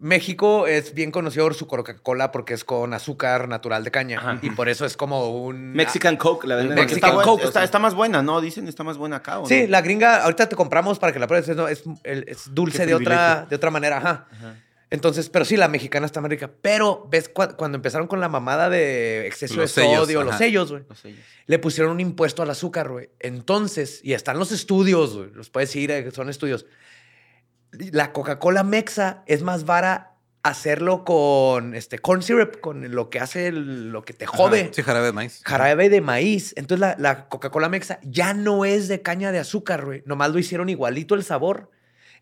México es bien conocido por su Coca-Cola porque es con azúcar natural de caña. Y por eso es como un. Mexican Coke, la venden. Mexican está, Coke, está, más buena, ¿no? Dicen está más buena acá. ¿o Sí, no? la gringa, ahorita te compramos para que la pruebes. No, es, dulce de otra, de otra manera. Ajá. Entonces, pero sí, la mexicana está más rica. Pero, ¿ves? Cu- Cuando empezaron con la mamada de exceso Los de sellos, sodio, los sellos, güey. No sé. Le pusieron un impuesto al azúcar, güey. Entonces, y están los estudios, güey. Los puedes ir, eh, son estudios. La Coca-Cola Mexa es más vara hacerlo con este corn syrup, con lo que hace el- lo que te jode. Sí, jarabe de maíz. Jarabe de maíz. Entonces la, la Coca-Cola Mexa ya no es de caña de azúcar, güey. Nomás lo hicieron igualito el sabor.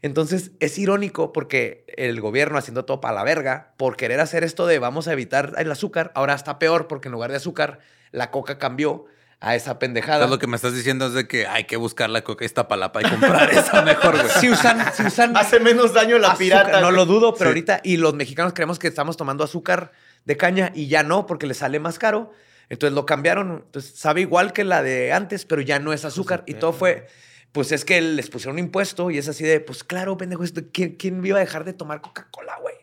Entonces es irónico porque el gobierno haciendo todo para la verga, por querer hacer esto de vamos a evitar el azúcar, ahora está peor porque en lugar de azúcar, la coca cambió a esa pendejada. Entonces, lo que me estás diciendo es de que hay que buscar la coca Iztapalapa y comprar [laughs] esa mejor, güey. Si usan, si usan Hace menos daño la azúcar, pirata. No güey. lo dudo, pero Sí. ahorita, y los mexicanos creemos que estamos tomando azúcar de caña y ya no, porque le sale más caro. Entonces lo cambiaron. Entonces sabe igual que la de antes, pero ya no es azúcar. Y todo fue, pues es que les pusieron un impuesto y es así de, pues claro, pendejo, esto- ¿quién, quién iba a dejar de tomar Coca-Cola, güey?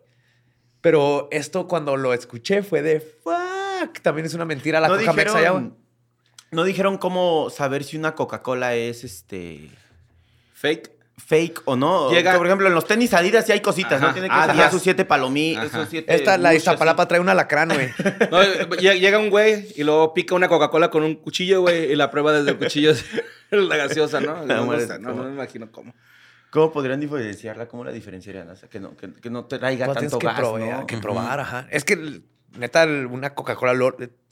Pero esto cuando lo escuché fue de, fuck, también es una mentira la no Coca Mexa ya, güey. dijeron, no dijeron cómo saber si una Coca-Cola es este Fake. fake o no. Llega- por ejemplo, en los tenis Adidas sí hay cositas, Ajá. ¿no? Tiene que Ah, sacar sus siete palomitas, Ajá. sus siete Esta, la Iztapalapa trae un alacrán, güey. [laughs] No, llega un güey y luego pica una Coca-Cola con un cuchillo, güey, y la prueba desde el cuchillo es [laughs] la gaseosa, ¿no? No, no sé, no, no me imagino cómo. ¿Cómo podrían diferenciarla? ¿Cómo la diferenciarían? O sea, que no, que, que no traiga Pues tanto tienes que, gas, probar, ¿no? que probar, ajá. Es que, neta, una Coca-Cola,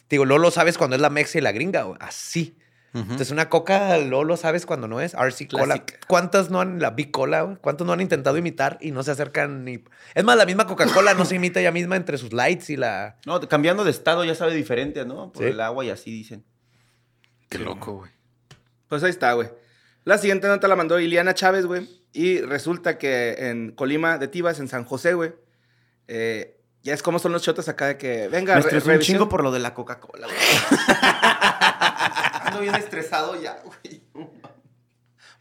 lo- digo, luego lo sabes cuando es la Mexa y la gringa, güey, así. Entonces, una Coca, luego lo sabes cuando no es. RC Cola. Classic. ¿Cuántas no han, la Big Cola, güey? ¿Cuántos no han intentado imitar y no se acercan ni... Es más, la misma Coca-Cola no se imita ella misma entre sus lights y la... No, cambiando de estado ya sabe diferente, ¿no? Por Sí. el agua y así dicen. Qué loco, güey. Pues ahí está, güey. La siguiente nota la mandó Iliana Chávez, güey. Y resulta que en Colima de Tibas, en San José, güey. eh, ya es como son los chotas acá de que, venga, Me re- un chingo por lo de la Coca-Cola, güey. ando bien estresado ya, güey.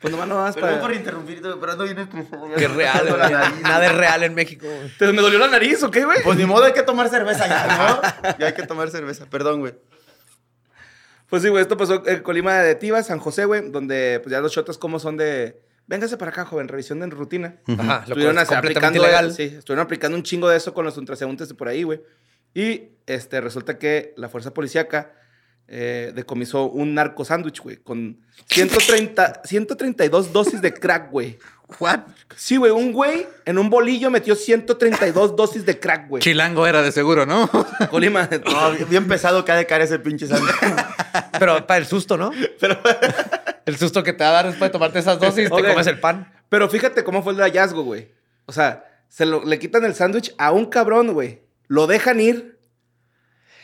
Pues nomás no vas Perdón para... por interrumpirte, pero ando bien estresado. es real, la güey. nariz. Nada es real en México. güey. ¿Te- ¿Me dolió la nariz o qué, güey? Pues ni modo, hay que tomar cerveza ya, ¿no? [laughs] Ya hay que tomar cerveza. Perdón, güey. Pues sí, güey, esto pasó en Colima de Tibas, San José, güey, donde pues ya los chotas como son de... Véngase para acá, joven, revisión de rutina. Ajá, lo estuvieron cual es aplicando, ilegal. Sí, estuvieron aplicando un chingo de eso con los ultraseúntes de por ahí, güey. Y este, resulta que la fuerza policíaca eh, decomisó un narco sándwich, güey, con 130, 132 [laughs] dosis de crack, güey. ¿What? Sí, güey, un güey en un bolillo metió 132 [laughs] dosis de crack, güey. Chilango era de seguro, ¿no? [laughs] Colima. No, bien pesado que ha de caer ese pinche sándwich. Pero para el susto, ¿no? El susto que te va a dar después de tomarte esas dosis, te comes el pan. Pero fíjate cómo fue el hallazgo, güey. O sea, se lo, le quitan el sándwich a un cabrón, güey. Lo dejan ir.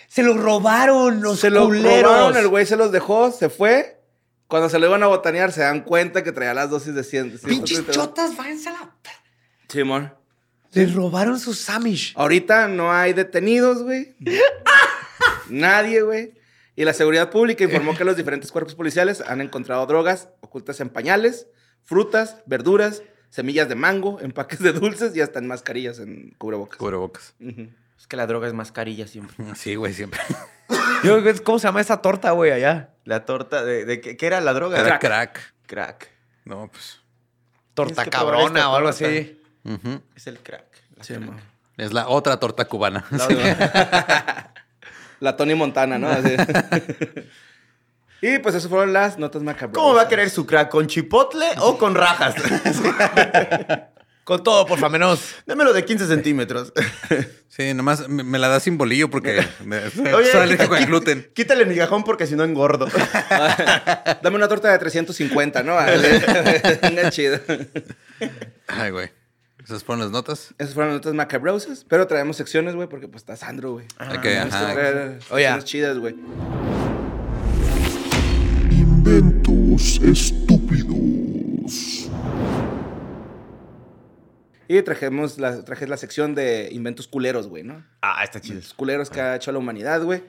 Se lo robaron los se lo culeros. robaron, el güey se los dejó, se fue. Cuando se lo iban a botanear, se dan cuenta que traía las dosis de 100. Pinches 132. chotas, váyanse a la... Simón. Les robaron sus Samish. Ahorita no hay detenidos, güey. [laughs] Nadie, güey. Y la seguridad pública informó que los diferentes cuerpos policiales han encontrado drogas ocultas en pañales, frutas, verduras, semillas de mango, empaques de dulces y hasta en mascarillas en cubrebocas. Cubrebocas. Es que la droga es mascarilla siempre. [laughs] Sí, güey, siempre. [laughs] Yo, ¿Cómo se llama esa torta, güey, allá? La torta de, de ¿qué, qué era la droga? Era crack. Crack. No, pues. Torta cabrona o algo así. Es el crack. La Sí, crack. Es la otra torta cubana. La [laughs] Tony Montana, ¿no? Así. [laughs] y pues eso fueron las notas macabrosas. ¿Cómo va a querer su crack? ¿Con chipotle o con rajas? [laughs] Con todo, por favor, menos. Démelo de 15 centímetros. [laughs] Sí, nomás me, me la da sin bolillo porque me, soy Oye, alérgico al gluten. Quítale el migajón porque si no engordo. Dame una torta de 350, ¿no? Venga, chido. Ay, güey. Esas fueron las notas. Esas fueron notas macabrosas, pero traemos secciones, güey, porque pues está Sandro, güey. Hay que, Vamos a ajá. Oye. chidas, güey. Inventos estúpidos. Y trajemos la, traje la sección de inventos culeros, güey, ¿no? Ah, está chido. Los culeros que ha hecho la humanidad, güey.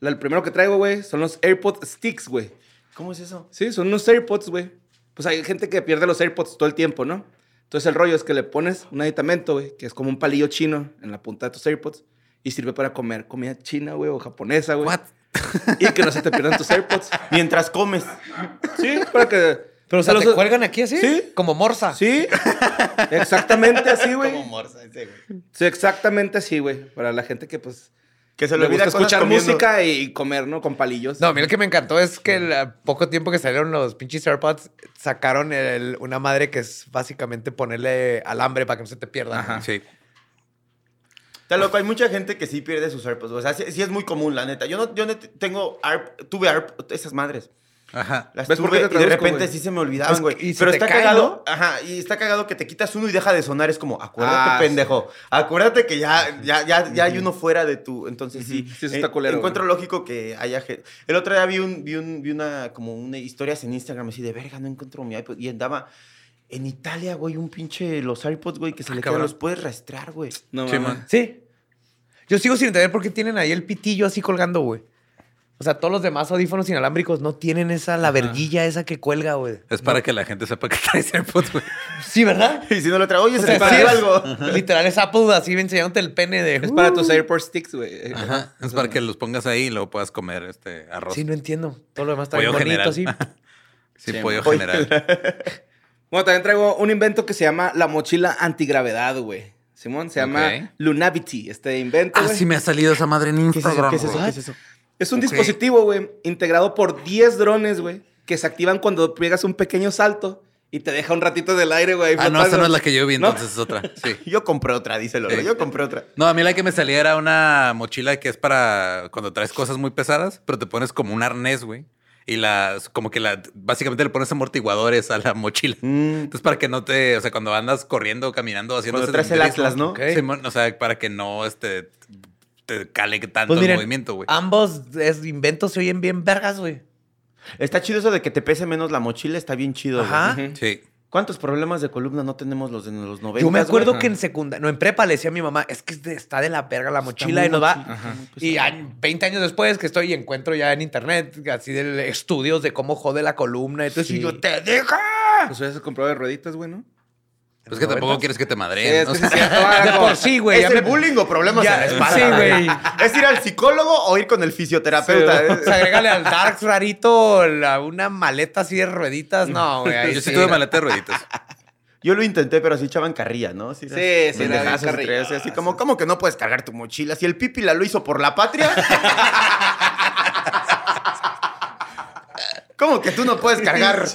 La- El primero que traigo, güey, son los AirPod Sticks, güey. ¿Cómo es eso? Sí, son unos AirPods, güey. Pues hay gente que pierde los AirPods todo el tiempo, ¿no? Entonces el rollo es que le pones un aditamento, güey, que es como un palillo chino en la punta de tus AirPods y sirve para comer comida china, güey, o japonesa, güey. What? Y que no se te pierdan tus AirPods. [laughs] Mientras comes. Sí, para que... Pero, o sea, los- ¿te cuelgan aquí así? Sí. Como morsa. Sí, exactamente así, güey. morsa ese, güey. Sí, exactamente así, güey. Para la gente que, pues, Que se le olvida gusta escuchar comiendo. música y comer, ¿no? Con palillos. No, a mí lo que me encantó es que el a poco tiempo que salieron los pinches AirPods, sacaron el- una madre que es básicamente ponerle alambre para que no se te pierda. Ajá. Sí. Está loco, hay mucha gente que sí pierde sus AirPods. O sea, sí, sí es muy común, la neta. Yo no, yo no tengo AirP, tuve AirP, esas madres. Ajá. Las ¿Ves por tuve y de repente sí se me olvidaban, Es güey. que- Pero está cagado, ajá, y está cagado que te quitas uno y deja de sonar. Es como, acuérdate, Ah, pendejo. Acuérdate que ya, ya, ya, ya hay uno fuera de tu. Entonces sí. Sí, eso está eh, culero, Encuentro lógico que haya gente. El otro día vi un, vi un, vi una, como una historias en Instagram así de verga, no encuentro mi iPod. Y andaba. En Italia, güey, un pinche los AirPods, güey, que se Ah, le quedan, los puedes rastrear, güey. No, Sí, man. Sí. Yo sigo sin entender por qué tienen ahí el pitillo así colgando, güey. O sea, todos los demás audífonos inalámbricos no tienen esa, la verguilla esa que cuelga, güey. Es para que la gente sepa que traes AirPods, güey. Sí, ¿verdad? [laughs] Y si no lo traigo, oye, O se sea, te sí algo. Literal, es Apple así enseñándote el pene de... Es para tus AirPods Sticks, güey. Ajá. Es para que los pongas ahí y luego puedas comer este arroz. Sí, no entiendo. Todo lo demás está pollo bien bonito, general. así. [laughs] Sí, Sí, pollo pollo. general. [laughs] Bueno, también traigo un invento que se llama la mochila antigravedad, güey. Simón, se llama. Lunavity, este invento, Ah, sí me ha salido esa madre en ¿Qué es eso? Instagram. ¿Qué es eso? ¿Qué es eso? Es un dispositivo, güey, integrado por 10 drones, güey, que se activan cuando pegas un pequeño salto y te deja un ratito del aire, güey. Ah, no, esa no es la que yo vi, ¿No? entonces es otra. Sí. [laughs] Yo compré otra, Lolo. Eh. Yo compré otra. No, a mí la que me salía era una mochila que es para cuando traes cosas muy pesadas, pero te pones como un arnés, güey. Y las, como que la, básicamente le pones amortiguadores a la mochila. Mm. Entonces, para que no te, o sea, cuando andas corriendo, caminando, haciendo Cuando traes el Atlas, ¿no? Ok. Simón, o sea, para que no, este, te cale tanto Pues el miren, movimiento, güey. Ambos es- inventos se oyen bien vergas, güey. Está chido eso de que te pese menos la mochila, está bien chido. Ajá. Sí. ¿Cuántos problemas de columna no tenemos los de los 90? Yo me acuerdo güey? que en secundaria, no, en prepa le decía a mi mamá, es que está de la verga la mochila y nos va. ajá, pues, y ajá. año- 20 años después que estoy y encuentro ya en internet así de estudios de cómo jode la columna. Entonces Sí. y yo te deja. Pues hubieras comprado de rueditas, güey, ¿no? Pues que tampoco ¿Noventas? quieres que te Sí, madreen. es ¿no? que sí es ah, [laughs] De como- por sí, güey. ¿Es el me- bullying o problemas Ya, en la espalda? sí, güey. ¿Es ir al psicólogo o ir con el fisioterapeuta? O sea, [laughs] agrégale al Darks rarito la- una maleta así de rueditas. No, güey. Yo sí tuve maleta de rueditas. [laughs] Yo lo intenté, pero así echaban carrilla, ¿no? Así, Sí, sí, era carrilla. ellos, Así como, ¿cómo que no puedes cargar tu mochila? Si el Pipila lo hizo por la patria. ¿Cómo que tú no puedes cargar?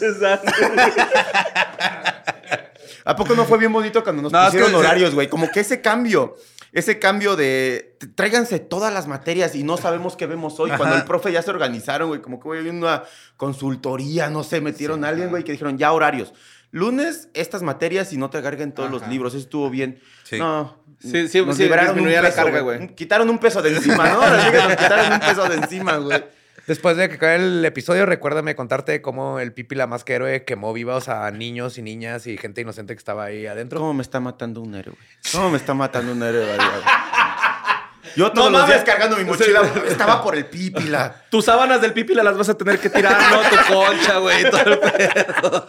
¿A poco no fue bien bonito cuando nos [laughs] No, es pusieron que- horarios, güey? Como que ese cambio, ese cambio de tráiganse todas las materias y no sabemos qué vemos hoy. Cuando el profe ya se organizaron, güey, como que güey, una consultoría, no sé, metieron a alguien, güey, que dijeron ya horarios. Lunes, estas materias y no te carguen todos los libros. Eso estuvo bien. Sí. No. Sí, sí, nos sí, liberaron un disminuía la peso, carga, güey. Quitaron un peso de encima, ¿no? Ahora sí que nos quitaron un peso de encima, güey. Después de que acabe el episodio, recuérdame contarte cómo el Pipi la más que héroe quemó vivos a niños y niñas y gente inocente que estaba ahí adentro. ¿Cómo me está matando un héroe? ¿Cómo me está matando un héroe? [laughs] Yo todos No los días cargando mi mochila, [laughs] estaba por el pípila. Tus sábanas del pipila las vas a tener que tirar, ¿no? Tu concha, güey, todo el pedo.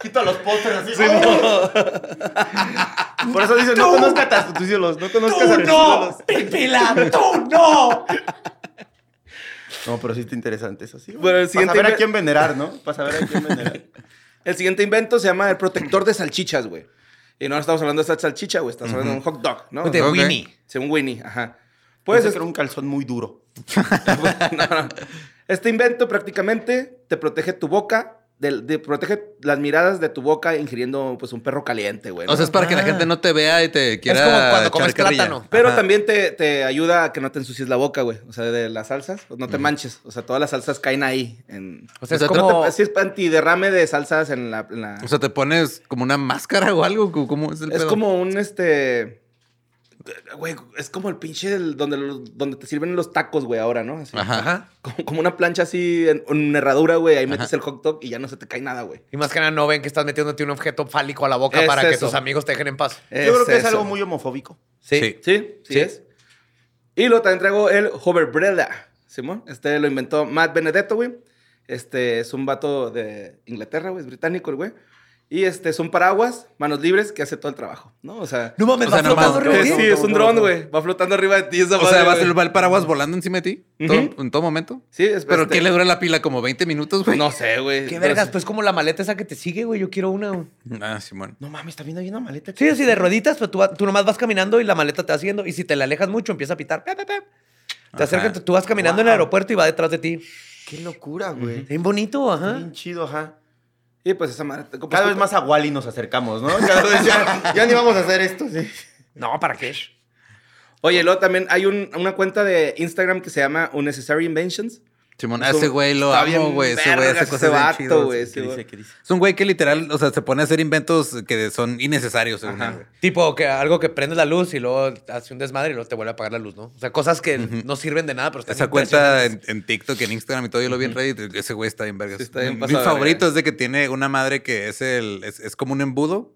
Quito los pósters así. ¡oh! [laughs] Por eso dicen, no conozcas a tus ídolos, no conozcas a tus ídolos. ¡Pipila! ¡Tú no! [laughs] No, pero sí está interesante eso, sí. Bueno, el Para siguiente saber a quién venerar, ¿no? Para saber a quién venerar. [laughs] El siguiente invento se llama el protector de salchichas, güey. Y no estamos hablando de esta salchicha, güey. Estamos hablando de un hot dog, ¿no? De Ok. Winnie. Sí, un Winnie, ajá. Puede ser un calzón muy duro. [laughs] no, no. Este invento prácticamente te protege tu boca, de- protege las miradas de tu boca ingiriendo pues un perro caliente, güey. ¿no? O sea, es para que la gente no te vea y te quiera es como cuando comes plátano. Pero Ajá. también te, te ayuda a que no te ensucies la boca, güey. O sea, de las salsas, pues no te manches. O sea, todas las salsas caen ahí. En... O sea, O sea, es como... No te- sí, es antiderrame de salsas en la... en la- O sea, te pones como una máscara o algo. ¿Cómo es el es pedo? como un, este... Güey, es como el pinche del- donde, los- donde te sirven los tacos, güey, ahora, ¿no? Así. Ajá. Como, como una plancha así en una herradura, güey. Ahí metes el hot dog y ya no se te cae nada, güey. Y más que nada no ven que estás metiéndote un objeto fálico a la boca Es para que tus amigos te dejen en paz. Yo creo que es algo muy homofóbico. Sí. Sí, sí, Sí. es. Y luego también traigo el Hoverbrella. Simón. Este lo inventó Matt Benedetto, güey. Este es un vato de Inglaterra, güey, es británico, el güey. Y este es un paraguas, manos libres, que hace todo el trabajo, ¿no? O sea, No mames, O sea, va flotando arriba. eh, sí, es un dron, güey. Va flotando arriba de ti esa O madre, sea, ¿va, el paraguas volando encima de ti? ¿Todo- Ujú. ¿En todo momento? Sí, es ¿Pero este- qué le dura la pila? ¿Como 20 minutos, güey? No sé, güey. Qué vergas, sí. pues como la maleta esa que te sigue, güey. Yo quiero una. güey. Ah, Simón. No mames, también hay una maleta. Sí, así de rueditas, pero tú, va- tú nomás vas caminando y la maleta te va siguiendo. Y si te la alejas mucho, empieza a pitar. Pe, pe, pe. Te acercas, tú vas caminando en el aeropuerto y va detrás de ti. Qué locura, güey. Bien bonito, ajá. Bien chido, ajá. Y pues esa madre. pues, Cada vez más a Wally nos acercamos, ¿no? Cada vez ya, ya ni vamos a hacer esto, sí. No, ¿para qué? Oye, luego también hay un- una cuenta de Instagram que se llama Unnecessary Inventions. Simón, a ese güey lo amo, bien güey. Ese güey hace ese cosas bien vato, chidas. güey. ¿Qué ese dice? ¿Qué dice? Es un güey que literal, o sea, se pone a hacer inventos que son innecesarios, según él. Tipo que algo que prende la luz y luego hace un desmadre y luego te vuelve a apagar la luz, ¿no? O sea, cosas que no sirven de nada, pero están Esa cuenta en, en TikTok, en Instagram y todo, yo lo vi en Reddit. Ese güey está bien vergas. Sí, está bien Mi- Mi favorito es de que tiene una madre que es el es, es como un embudo.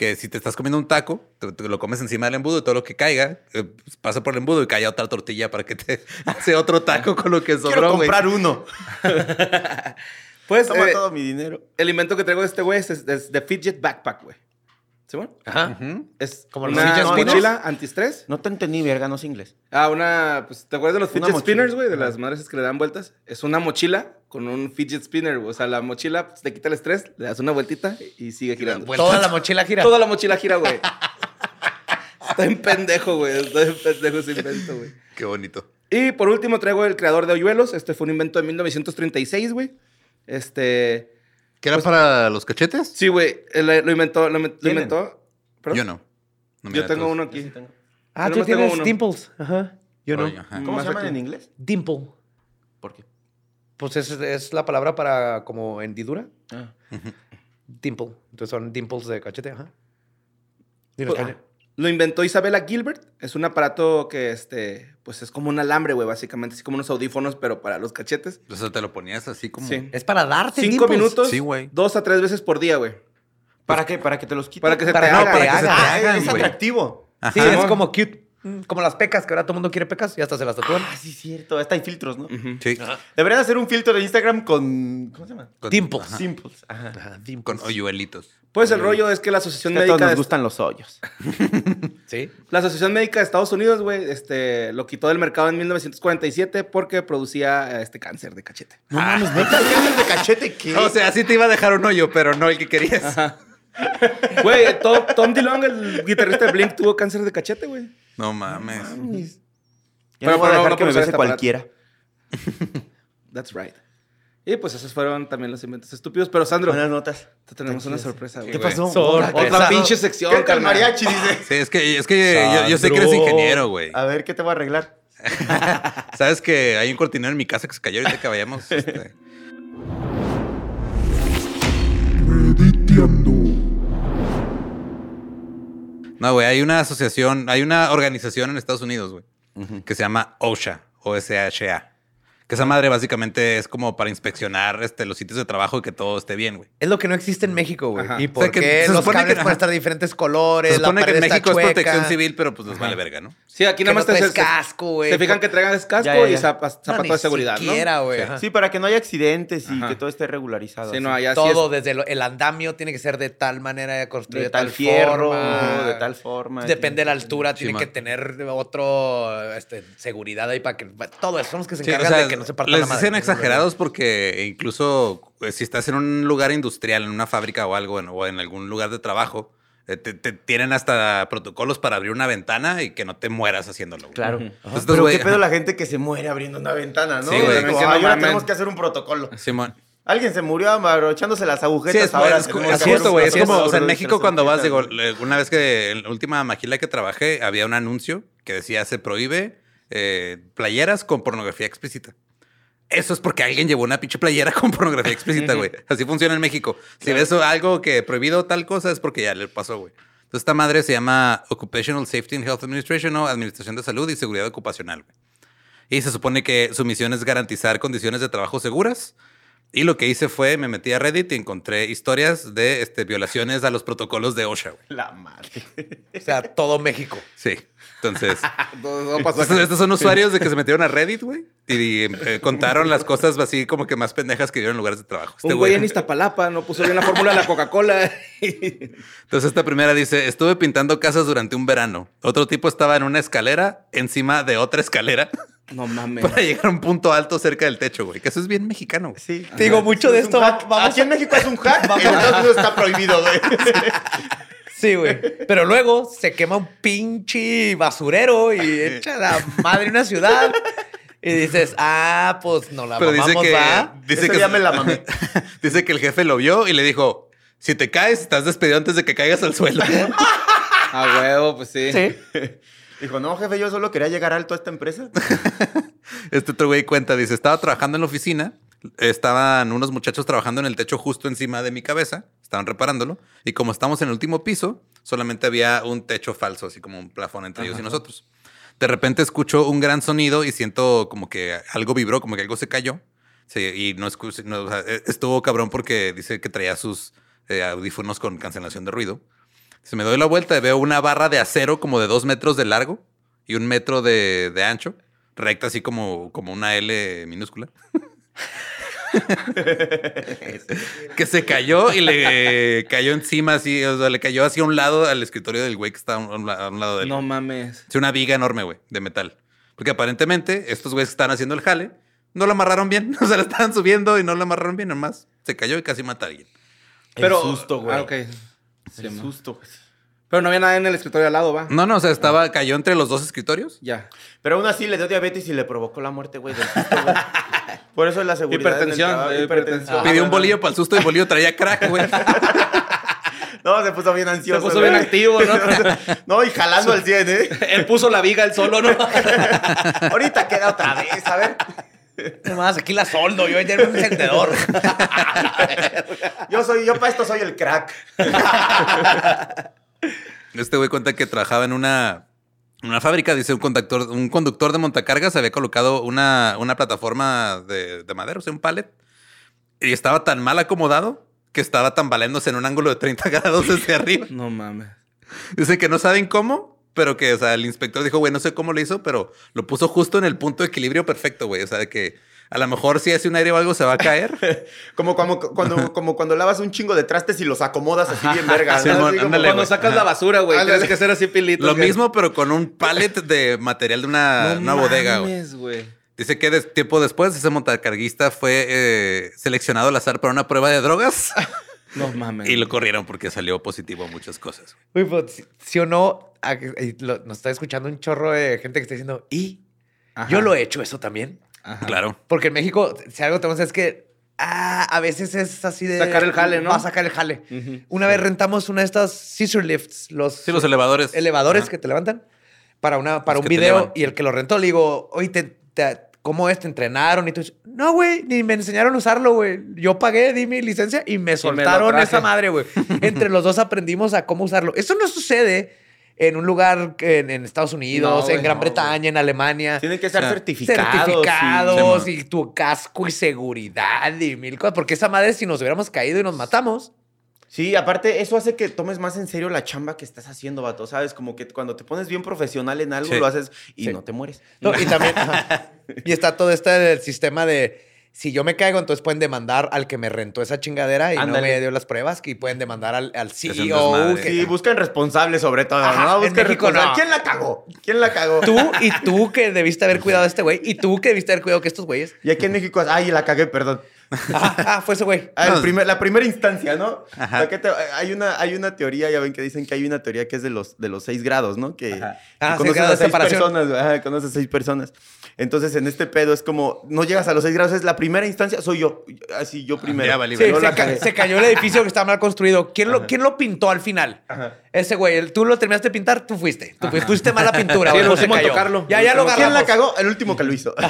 Que si te estás comiendo un taco, te, te lo comes encima del embudo y todo lo que caiga eh, pues, pasa por el embudo y cae otra tortilla para que te [laughs] hace otro taco con lo que Quiero sobró, güey. comprar uno. [laughs] Pues Toma eh, todo mi dinero. el invento que traigo de este güey es, es, es The Fidget Backpack, güey. ¿Sí, bueno? Ajá. Es Como los una spinners. mochila antiestrés. No te entendí, verga, no sé inglés. Ah, una. Pues, ¿Te acuerdas de los fidget spinners, güey? De las madres que le dan vueltas. Es una mochila con un fidget spinner, güey. O sea, la mochila pues, te quita el estrés, le das una vueltita y sigue girando. Toda la mochila gira. Toda la mochila gira, güey. [laughs] Está en pendejo, güey. Está en pendejo ese invento, güey. Qué bonito. Y por último traigo el creador de hoyuelos. Este fue un invento de 1936, güey. Este. ¿Qué era para los cachetes? Sí, güey. él Lo inventó. Lo, inventó. ¿Perdón? Yo no. No, Yo tengo todos. uno aquí. Ah, Yo tú tengo tienes dimples. Ajá. Yo no. Oye, ajá. ¿Cómo se llaman aquí. en inglés? Dimple. ¿Por qué? Pues es, es la palabra para como hendidura. Ah. Dimple. Entonces son dimples de cachete, ajá. Dime, Pues. Lo inventó Isabella Gilbert. Es un aparato que, este, pues es como un alambre, güey, básicamente. Así como unos audífonos, pero para los cachetes. O sea, te lo ponías así como. Sí. Es para darte Cinco minutos, Sí, güey. dos a tres veces por día, güey. ¿Para qué? ¿Para que te los quiten? Para que se Para te no, haga. para que se te haga. hagan, es atractivo. Ajá. Sí, es como cute. Como las pecas, que ahora todo el mundo quiere pecas y hasta se las tatúan. Ah, sí, cierto. Hasta hay filtros, ¿no? Sí. Deberían hacer un filtro de Instagram con... ¿Cómo se llama? Con- Dimples. ajá. Simples. Ajá. Ajá, dimples. Con hoyuelitos. Pues el rollo es que la Asociación Es que a todos Médica nos de gustan los hoyos. [laughs] Sí. La Asociación Médica de Estados Unidos, güey, este, lo quitó del mercado en 1947 porque producía eh, este cáncer de cachete. No mames, ¿neta? ¿Cáncer de cachete qué? O sea, sí te iba a dejar un hoyo, pero no el que querías. Güey, Tom, Tom DeLonge, el guitarrista de Blink, tuvo cáncer de cachete, güey. No mames. Ya Pero- no voy a pero no- dejar no que me bese cualquiera. [laughs] That's right. Y pues esos fueron también los inventos estúpidos. Pero Sandro, Buenas notas. te tenemos una sorpresa, güey. ¿Qué pasó? Otra pinche sección, ¿Qué tal carnal. mariachi, dice? [laughs] Sí, es que, es que yo, yo sé que eres ingeniero, güey. A ver, ¿qué te voy a arreglar? [laughs] Sabes que hay un cortinero en mi casa que se cayó ahorita que vayamos. este, No, güey, hay una asociación, hay una organización en Estados Unidos, güey, que se llama OSHA, O-S-H-A. Que esa madre básicamente es como para inspeccionar este, los sitios de trabajo y que todo esté bien, güey. Es lo que no existe en México, güey. Ajá. ¿Y O por sea, que qué se los cables que- pueden estar de diferentes colores? Se supone la que en pared México es protección civil, pero pues les vale verga, ¿no? Sí, aquí nada más no te casco, güey. Se fijan que traigan casco Ya, ya, y ya. zapa- zapato No, de seguridad, siquiera, ¿no? güey. Sí. para que no haya accidentes y Ajá. que todo esté regularizado. Sí, así. no, allá sí Todo, es- desde lo- el andamio tiene que ser de tal manera construido de tal fierro, forma. de tal forma. Depende de la altura, tiene que tener otro este, seguridad ahí para que. Todo eso son los que se o encargan sea, de que no se parta les la madre. dicen exagerados porque incluso pues, si estás en un lugar industrial, en una fábrica o algo, en- o en algún lugar de trabajo, eh, te, te tienen hasta protocolos para abrir una ventana y que no te mueras haciéndolo. güey. Claro. Entonces, Pero güey- qué pedo la gente que se muere abriendo una ventana, ¿no? Sí, güey. Es como, Que no "Ay, ahora mamen". tenemos que hacer un protocolo. Simón. Alguien se murió abrochándose las Sí, agujetas. es, ahora es, justo, güey. Es como, o sea, en México cuando vas, digo, una vez que en la última maquila que trabajé, había un anuncio que decía se prohíbe eh, playeras con pornografía explícita. Eso es porque alguien llevó una pinche playera [laughs] con pornografía explícita, güey. Así funciona en México. Si ves algo que prohibido tal cosa es porque ya le pasó, güey. Entonces esta madre se llama Occupational Safety and Health Administration o Administración de Salud y Seguridad Ocupacional, güey. Y se supone que su misión es garantizar condiciones de trabajo seguras. Y lo que hice fue, me metí a Reddit y encontré historias de este, violaciones a los protocolos de OSHA, güey. La madre. O sea, todo México. Sí. Entonces, [laughs] No, no pasó estos, son usuarios de que se metieron a Reddit, güey. Y eh, contaron las cosas así como que más pendejas que vieron en lugares de trabajo. Este Un güey en Iztapalapa no puso bien la fórmula de la Coca-Cola. [laughs] Entonces esta primera dice, estuve pintando casas durante un verano. Otro tipo estaba en una escalera encima de otra escalera [laughs] no mames. para llegar a un punto alto cerca del techo, güey. Que eso es bien mexicano. güey. Sí. Te digo, mucho de Es esto vamos Aquí en México es un hack. En Estados Unidos está prohibido, güey. Sí, güey. Pero luego se quema un pinche basurero y echa la madre una ciudad. Y dices, ah, pues no la Pero dice mamamos, que, ¿va? dice Ese que día me la mamé. [laughs] dice que el jefe lo vio y le dijo, si te caes, estás despedido antes de que caigas al suelo. [laughs] A huevo, pues sí. Sí. [laughs] Dijo, no, jefe, yo solo quería llegar alto a esta empresa. Este otro güey cuenta, dice, estaba trabajando en la oficina, estaban unos muchachos trabajando en el techo justo encima de mi cabeza, estaban reparándolo, y como estamos en el último piso, solamente había un techo falso, así como un plafón entre ellos y nosotros. De repente escucho un gran sonido y siento como que algo vibró, como que algo se cayó. Sí, y no, escu- no, o sea, e- estuvo cabrón porque dice que traía sus eh, audífonos con cancelación de ruido. Se me doy la vuelta y veo una barra de acero como de dos metros de largo y un metro de, de ancho, recta así como, como una L minúscula. [laughs] [laughs] que se cayó y le cayó encima así, o sea, le cayó hacia un lado al escritorio del güey que está a un, lado de él. No mames. Es una viga enorme, güey, de metal. Porque aparentemente estos güeyes que estaban haciendo el jale no la amarraron bien. [laughs] O sea, la estaban subiendo y no la amarraron bien. Nomás se cayó y casi mata a alguien. Pero, susto, güey. Ah, ok. Sí, El susto, güey. Pero no había nada en el escritorio al lado, ¿va? No, no, o sea, estaba, cayó entre los dos escritorios. Ya. Pero aún así le dio diabetes y le provocó la muerte, güey. del susto, güey. [laughs] Por eso es la seguridad. en el Hipertensión, trabajo, eh, hipertensión. Pidió un bolillo para el susto y el bolillo traía crack, güey. [laughs] No, se puso bien ansioso. Se puso güey. bien activo, ¿no? [laughs] No, y jalando al 100, ¿eh? Él puso la viga él solo, ¿no? Ahorita queda otra vez, a ver. Nomás aquí la soldo, yo ayer un encendedor. Yo soy, yo para esto soy el crack. Este güey cuenta que trabajaba en una, una fábrica, dice un conductor, un conductor de montacargas había colocado una, una plataforma de, de madera, o sea, un pallet, y estaba tan mal acomodado que estaba tambaleándose en un ángulo de 30 grados desde arriba. No mames. Dice que no saben cómo, pero que, o sea, el inspector dijo, güey, no sé cómo lo hizo, pero lo puso justo en el punto de equilibrio perfecto, güey. O sea, de que a lo mejor si hace un aire o algo se va a caer. [laughs] Como, como, cuando, como cuando lavas un chingo de trastes y los acomodas así bien verga. Sí, ¿no? mon, Así como- ándale, Cuando sacas Ajá. la basura, güey, tienes que hacer así pilitos. Lo güey. mismo, pero con un pallet de material de una, [laughs] No una bodega, güey. mames. Dice que tiempo después ese montacarguista fue eh, seleccionado al azar para una prueba de drogas [laughs] No mames. y lo corrieron porque salió positivo a muchas cosas. Uy, pues, si, si o no, a- y lo- nos está escuchando un chorro de gente que está diciendo, y Ajá. yo lo he hecho eso también. Ajá. Claro. Porque en México, si algo tenemos es que ah, a veces es así de. Sacar el jale, ¿no? Va a sacar el jale. Una vez rentamos una de estas scissor lifts, los, Sí, los elevadores. elevadores Ajá. que te levantan para, una, para Los un video. Y el que lo rentó le digo, oye, te- te- ¿cómo es? ¿Te entrenaron? Y tú dices, no, güey, ni me enseñaron a usarlo, güey. Yo pagué, di mi licencia y me soltaron esa madre, güey. [laughs] Entre los dos aprendimos a cómo usarlo. Eso no sucede en un lugar en, en Estados Unidos, No, en Gran no, Bretaña, en Alemania Tienen que ser O sea, certificados. certificados sí. y tu casco y seguridad y mil cosas. Porque esa madre, si nos hubiéramos caído y nos matamos, Sí, aparte, eso hace que tomes más en serio la chamba que estás haciendo, vato. ¿Sabes? Como que cuando te pones bien profesional en algo, Sí. lo haces y Sí. no te mueres. No, y también. [laughs] y está todo este del sistema de. Si yo me caigo, entonces pueden demandar al que me rentó esa chingadera y no me dio las pruebas, y pueden demandar al, al CEO. que- Sí, buscan responsables sobre todo, Ajá, ¿no? en Buscan México responsables. no. ¿Quién la cagó? ¿Quién la cagó? Tú y tú que debiste haber cuidado a este güey, y tú que debiste haber cuidado que estos güeyes. Y aquí en México, ay, la cagué, perdón. Ah, fue ese güey. Ah, el No. primer- la primera instancia, ¿no? Ajá. O sea, que te- hay, una, hay una teoría, ya ven que dicen que hay una teoría que es de los, de los seis grados, ¿no? Que, que Ah, seis conoces grados a de seis separación. personas. Ajá, conoces a seis personas. Entonces, en este pedo es como, no llegas a los seis grados, es la primera instancia, soy yo. Así, yo primero. ya Sí, se, ca- cayó el edificio que estaba mal construido. ¿Quién lo, ¿quién lo pintó al final? Ajá. Ese güey, el- tú lo terminaste de pintar, tú fuiste. Tú fuiste, pusiste mala pintura. Sí, güey, el no se cayó. tocarlo. Ya, ya lo ¿Quién la cagó? El último que lo hizo. [laughs]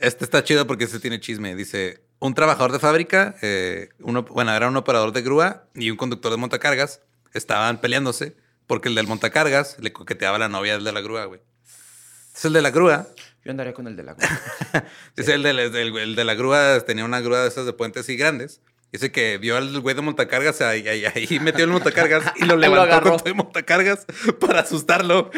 Este está chido porque este tiene chisme. Dice, un trabajador de fábrica, eh, uno, bueno, era un operador de grúa y un conductor de montacargas estaban peleándose porque el del montacargas le coqueteaba a la novia del de la grúa, güey. Es el de la grúa. Yo andaría con el de la [laughs] Dice el de, el de- el de la grúa, tenía una grúa de esas de puentes y grandes. Dice que vio al güey de montacargas ahí, ahí, ahí metió el montacargas y lo [laughs] Lo levantó agarró. con todo el montacargas para asustarlo.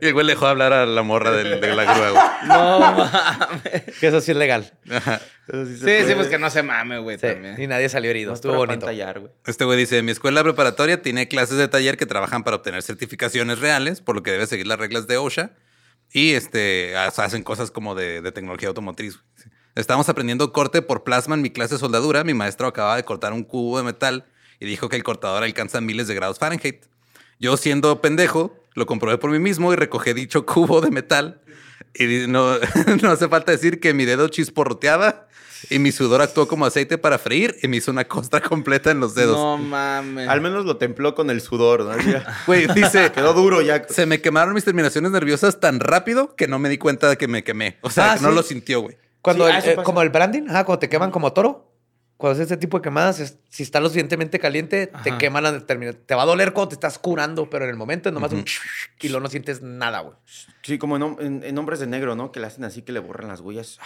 Y el güey le dejó hablar a la morra de, la grúa, güey. [laughs] No mames. Que eso sí es legal. Ajá. Sí, sí, pues que no se mame, güey, Sí, también. y nadie salió herido. No Estuvo bonito. pantallar, güey. Este güey dice, mi escuela preparatoria tiene clases de taller que trabajan para obtener certificaciones reales, por lo que debe seguir las reglas de OSHA. Y este, ha- hacen cosas como de, de tecnología automotriz. güey. Estábamos aprendiendo corte por plasma en mi clase de soldadura. Mi maestro acababa de cortar un cubo de metal y dijo que el cortador alcanza miles de grados Fahrenheit. Yo, siendo pendejo, lo comprobé por mí mismo y recogí dicho cubo de metal. Y no, [laughs] no hace falta decir que mi dedo chisporroteaba y mi sudor actuó como aceite para freír y me hizo una costra completa en los dedos. No mames. Al menos lo templó con el sudor, ¿no? [laughs] Güey, dice, Quedó duro ya. se me quemaron mis terminaciones nerviosas tan rápido que no me di cuenta de que me quemé. O sea, Ah, que no lo sintió, güey. Cuando Sí, el- eh, como el branding, ajá, cuando te queman como toro. Cuando es ese tipo de quemadas, es- si está lo suficientemente caliente, te queman la termina- Te va a doler cuando te estás curando, pero en el momento es nomás un [laughs] y luego no sientes nada, güey. Sí, como en- en Hombres de Negro, ¿no? Que le hacen así, que le borran las huellas.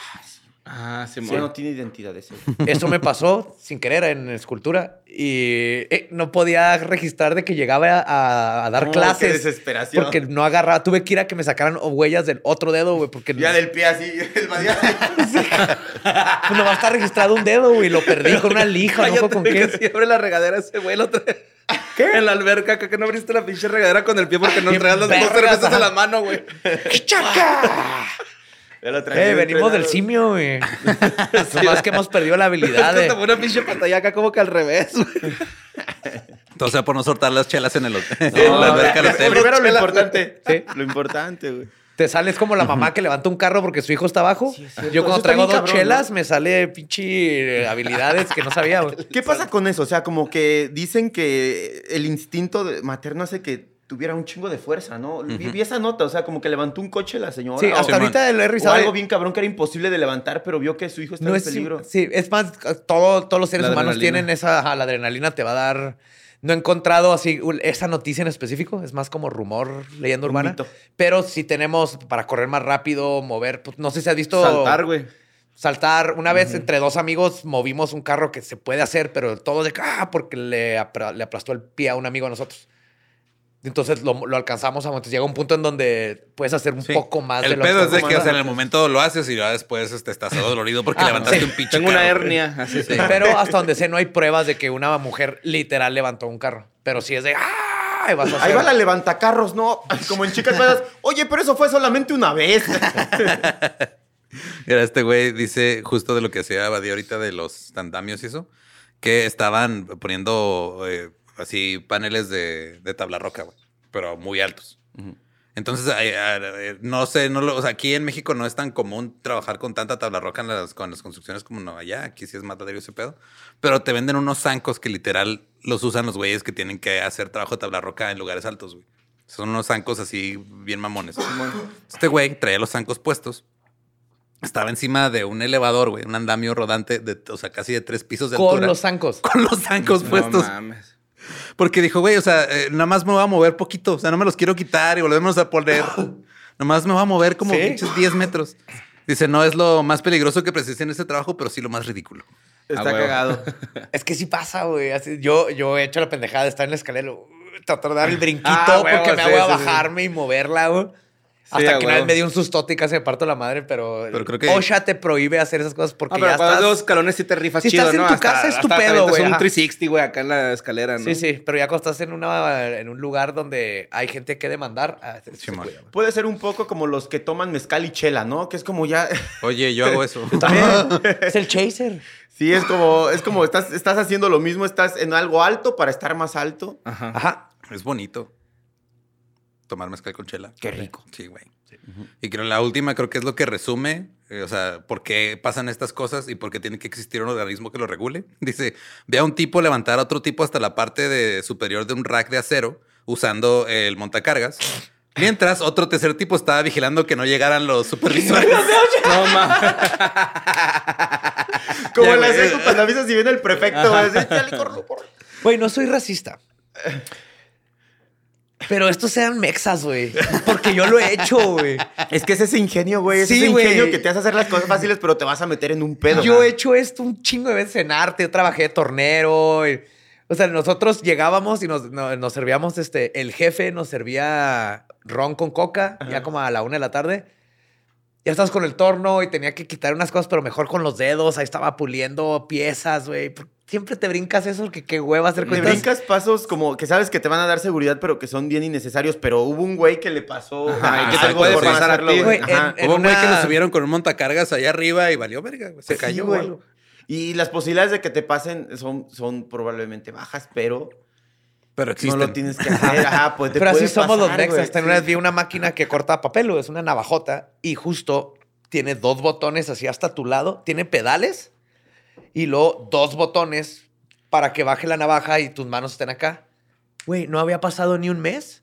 Ah, sí. Sí, Ya no tiene identidad ese. Eso me pasó sin querer en escultura y eh, no podía registrar de que llegaba a, a dar No, clases. qué desesperación. Porque no agarraba. Tuve que ir a que me sacaran huellas del otro dedo, güey, porque Ya del pie así, [laughs] el badía. pues nomás está registrado un dedo, güey. Lo perdí con una lija, no con que qué. si abre la regadera ese güey ¿Qué? En la alberca, que no abriste la pinche regadera con el pie porque no traías las dos cervezas en la mano, güey. Ya lo traía Eh, venimos del simio, güey. [laughs] Nomás que hemos perdido la habilidad Es que de... tomó una pinche pantalla acá como que al revés, güey. Entonces, por no soltar las chelas en el hotel. No, [laughs] en la primero lo importante. Sí. Lo importante, güey. Te sales como la mamá que levanta un carro porque su hijo está abajo. Sí, es. Yo cuando traigo dos cabrón, chelas ¿no? me sale pinche habilidades que no sabía, güey. ¿Qué pasa con eso? O sea, como que dicen que el instinto de- materno hace que tuviera un chingo de fuerza, ¿no? Vi- Vi esa nota, o sea, como que levantó un coche la señora. Sí, o- hasta ahorita lo he o revisado. algo bien cabrón que era imposible de levantar, pero vio que su hijo estaba No en es peligro. Sí, es más, todo- todos los seres La humanos adrenalina. tienen esa, ajá, la adrenalina te va a dar. No he encontrado así esa noticia en específico, es más como rumor, leyenda urbana. Pero si tenemos para correr más rápido, mover, pues, no sé si has visto. Saltar, güey. Saltar. Una vez entre dos amigos movimos un carro que se puede hacer, pero todo de ah, porque le aplastó el pie a un amigo a nosotros. Entonces lo, lo alcanzamos a entonces llega un punto en donde puedes hacer un Sí. poco más El de lo pedo es de que, o sea, en el momento lo haces y ya después este, estás todo dolorido porque Ah, levantaste sí. un pinche Tengo una hernia, [laughs] así sí. Pero hasta donde sé, no hay pruebas de que una mujer literal levantó un carro. Pero sí es de ¡ah! y vas a Ahí hacer- va la levantacarros, ¿no? [laughs] Como en chicas malas. Oye, pero eso fue solamente una vez. [laughs] Mira, este güey dice justo de lo que hacía Badía ahorita de los tandamios y eso, que estaban poniendo eh, así paneles de, de tabla roca, güey, pero muy altos. Entonces, eh, eh, no sé, no lo, o sea, aquí en México no es tan común trabajar con tanta tabla roca en las, con las construcciones como no allá. Aquí sí es matadero ese pedo. Pero te venden unos zancos que literal los usan los güeyes que tienen que hacer trabajo de tabla roca en lugares altos, güey. Son unos zancos así bien mamones. Este güey traía los zancos puestos. Estaba encima de un elevador, güey, un andamio rodante de, o sea, casi de tres pisos de con altura. los zancos. con los zancos No puestos. mames. Porque dijo, güey, o sea, eh, nada más me voy a mover poquito. O sea, no me los quiero quitar y volvemos a poner. [laughs] Nomás me voy a mover como ¿Sí? pinches 10 metros. Dice, no es lo más peligroso que presencié en este trabajo, pero sí lo más ridículo. Está huevo. cagado. [laughs] Es que sí pasa, güey. Así, yo, yo he hecho la pendejada de estar en la escalera, uh, tratar de dar el brinquito Ah, huevo, porque me sí, hago a sí, sí. bajarme y moverla, güey. Sí, Hasta que una vez me dio un sustote y casi me parto la madre, pero, Pero creo que- OSHA te prohíbe hacer esas cosas porque Ah, pero ya estás... es dos escalones sí te rifas Si chido, estás en ¿no? tu casa, es tu pedo, güey, un ajá. 360, güey, acá en la escalera, ¿no? Sí, sí, pero ya cuando estás en, una, en un lugar donde hay gente que demandar, ah, se- se. Puede ser un poco como los que toman mezcal y chela, ¿no? Que es como ya. [laughs] Oye, yo hago eso. [laughs] [laughs] es el chaser. Sí, es como, es como estás, estás haciendo lo mismo, estás en algo alto para estar más alto. Ajá. Ajá. es bonito. Tomar mezcal con chela. Qué rico. Sí, güey. Y creo la última creo que es lo que resume, eh, o sea, por qué pasan estas cosas y por qué tiene que existir un organismo que lo regule. [laughs] Dice, ve a un tipo levantar a otro tipo hasta la parte de, superior de un rack de acero usando el montacargas. [laughs] Mientras otro tercer tipo estaba vigilando que no llegaran los supervisores. [laughs] No mames. Como en la cuando avisas si viene el prefecto. Güey, no soy racista. Pero estos sean mexas, güey. Porque yo lo he hecho, güey. Es que es ese ingenio, güey. Es Sí, ese ingenio que te hace hacer las cosas fáciles, pero te vas a meter en un pedo. Yo he hecho esto un chingo de veces en arte. Yo trabajé de tornero. y- o sea, nosotros llegábamos y nos, no- nos servíamos, este, el jefe nos servía ron con coca, ya como a la una de la tarde. Ya estabas con el torno y tenía que quitar unas cosas, pero mejor con los dedos. Ahí estaba puliendo piezas, güey. Siempre te brincas eso, que qué hueva hacer Te cuentas. brincas pasos como que sabes que te van a dar seguridad, pero que son bien innecesarios. Pero hubo un güey que le pasó Ajá, que te puede no pasar a hacerlo, ti. güey. Güey, Ajá. en- Hubo un güey que lo subieron con un montacargas allá arriba y valió verga. güey. Se Sí, cayó, güey. Y las posibilidades de que te pasen son, son probablemente bajas, pero Pero no existen. lo tienes que hacer. [laughs] Ajá, pues te Pero así somos los pasar. Esta una vez vi una máquina que corta papel, es una navajota y justo tiene dos botones así hasta tu lado, tiene pedales y luego dos botones para que baje la navaja y tus manos estén acá. Güey, no había pasado ni un mes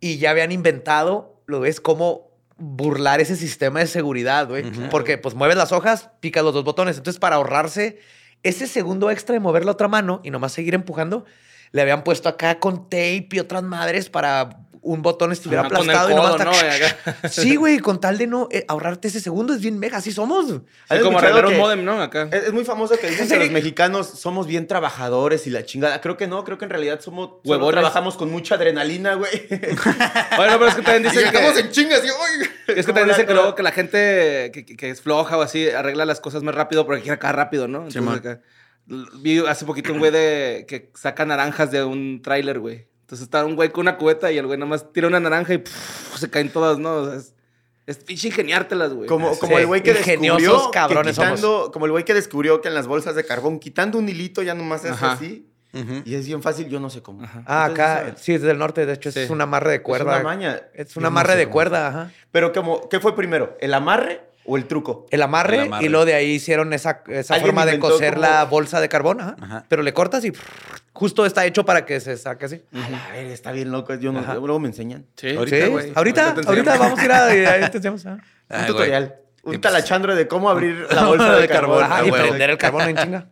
y ya habían inventado, lo ves, cómo burlar ese sistema de seguridad, güey. Porque pues mueves las hojas, picas los dos botones. Entonces, para ahorrarse ese segundo extra de mover la otra mano y nomás seguir empujando, le habían puesto acá con tape y otras madres para un botón estuviera Ajá, con el aplastado y codo, nomás ¿no? está- Acá. Sí, güey, con tal de no eh, ahorrarte ese segundo es bien mega, así somos. ¿Has Sí, como arreglar un modem, ¿no? Acá. Es, es muy famoso que dicen [laughs] que los mexicanos somos bien trabajadores y la chingada. Creo que no, creo que en realidad somos solo Huevones. trabajamos con mucha adrenalina, güey. [laughs] Bueno, pero es que también y dicen que... estamos en chingas y ¡ay! Es que [laughs] también dicen que luego que la gente que, que- es floja o así arregla las cosas más rápido porque quiere acá rápido, ¿no? Entonces, Simón. acá- l- vi hace poquito un güey de que saca naranjas de un tráiler, güey. Entonces está un güey con una cubeta y el güey nomás tira una naranja y pff, se caen todas, ¿no? O sea, es, es pinche ingeniártelas, güey. Como, como Sí, el güey que descubrió cabrones que quitando, como el güey que descubrió que en las bolsas de carbón quitando un hilito ya nomás es Ajá. así y es bien fácil, yo no sé cómo. Ajá. Ah, Entonces, acá, ¿sabes? sí, es del norte, de hecho, es un amarre de Es cuerda. una maña. Es un no amarre sé de cuerda, ajá. Pero como, ¿qué fue primero? ¿El amarre o el truco? El amarre, El amarre. y luego de ahí hicieron esa, esa forma de coser como- la bolsa de carbón, ajá. Ajá. Pero le cortas y justo está hecho para que se saque así. A ver, está bien loco, yo no, luego me enseñan. Sí. Ahorita, Sí, ahorita, Ahorita vamos a ir a... [laughs] ahí te enseñamos. Un Ay, güey. tutorial. Un Y pues- talachandro de cómo abrir [laughs] la bolsa de, De carbón. carbón, Ajá, ah, y huevo. prender el carbón en chinga.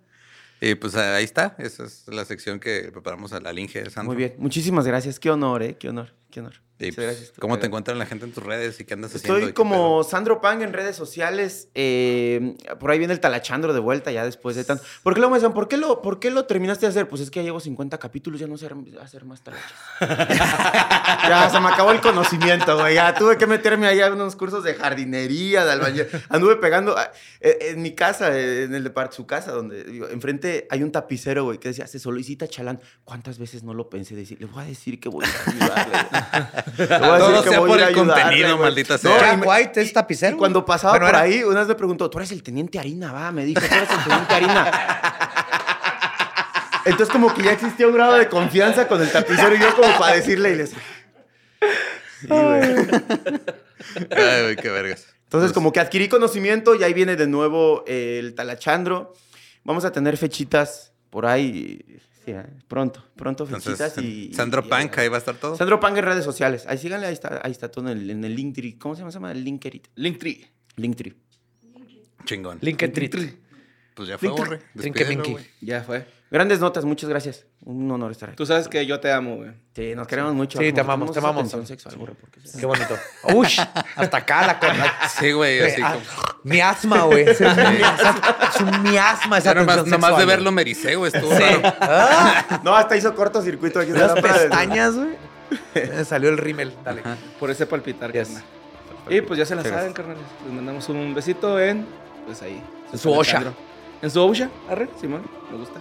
Y pues ahí está. Esa es la sección que preparamos a la Linge de Sandro. Muy bien, muchísimas gracias. Qué honor, ¿eh? Qué honor, qué honor. Y, pues. ¿Cómo te encuentran la gente en tus redes y qué andas haciendo? Estoy como Sandro Pang en redes sociales. eh, por ahí viene el talachandro de vuelta ya después de tanto. ¿Por qué lo me decían? ¿Por qué lo, ¿Por qué lo terminaste de hacer? Pues es que ya llevo 50 capítulos, ya no sé hacer más talachas. [laughs] ya se me acabó el conocimiento, güey. Ya tuve que meterme ahí a unos cursos de jardinería, de albañil. Anduve pegando ah, eh, en mi casa, eh, en el de su casa, donde digo, enfrente hay un tapicero, güey, que decía, se solicita chalán. ¿Cuántas veces no lo pensé decir? Le voy a decir que voy a ayudarle. Le voy a Todo sea por el ayudarle, contenido, maldita sea. Jack White es tapicero. y cuando pasaba Bueno, por era- ahí, una vez me preguntó, tú eres el teniente Harina, va, me dijo, tú eres el teniente Harina. Entonces como que ya existía un grado de confianza con el tapicero y yo como para decirle y les... Sí, güey. Ay, güey, qué vergas. Entonces como que adquirí conocimiento y ahí viene de nuevo el talachandro. Vamos a tener fechitas por ahí, sí, eh, pronto, pronto Entonces, y... Sandro y- Punk, ahí va a estar todo. Sandro Pang en redes sociales. Ahí síganle, ahí está, ahí está todo en el, en el Linktree. ¿Cómo se llama? Se llama el Linktree. Linktree. Linktree. Chingón. Linktree. Pues ya fue, Linktree. Ya fue. Grandes notas, muchas gracias. Un honor estar aquí. Tú sabes que yo te amo, güey. Sí, nos queremos mucho. Sí, te amamos, te amamos. tensión sexual, güey, porque sí. Qué bonito. Ush, hasta acá la cosa. Sí, güey, así Ah, como... Mi asma, güey. Es un miasma, es un miasma esa Ya nomás, tensión nomás de verlo me ericé, güey. Estuvo. Sí. raro. Ah, No, hasta hizo cortocircuito aquí. las pestañas, güey. Me [laughs] Salió el rímel. Dale. Por ese palpitar. Y pues ya se la saben, carnales. Les mandamos un besito en. Pues ahí. En su osha. En su osha. Arre, Simón. Me gusta.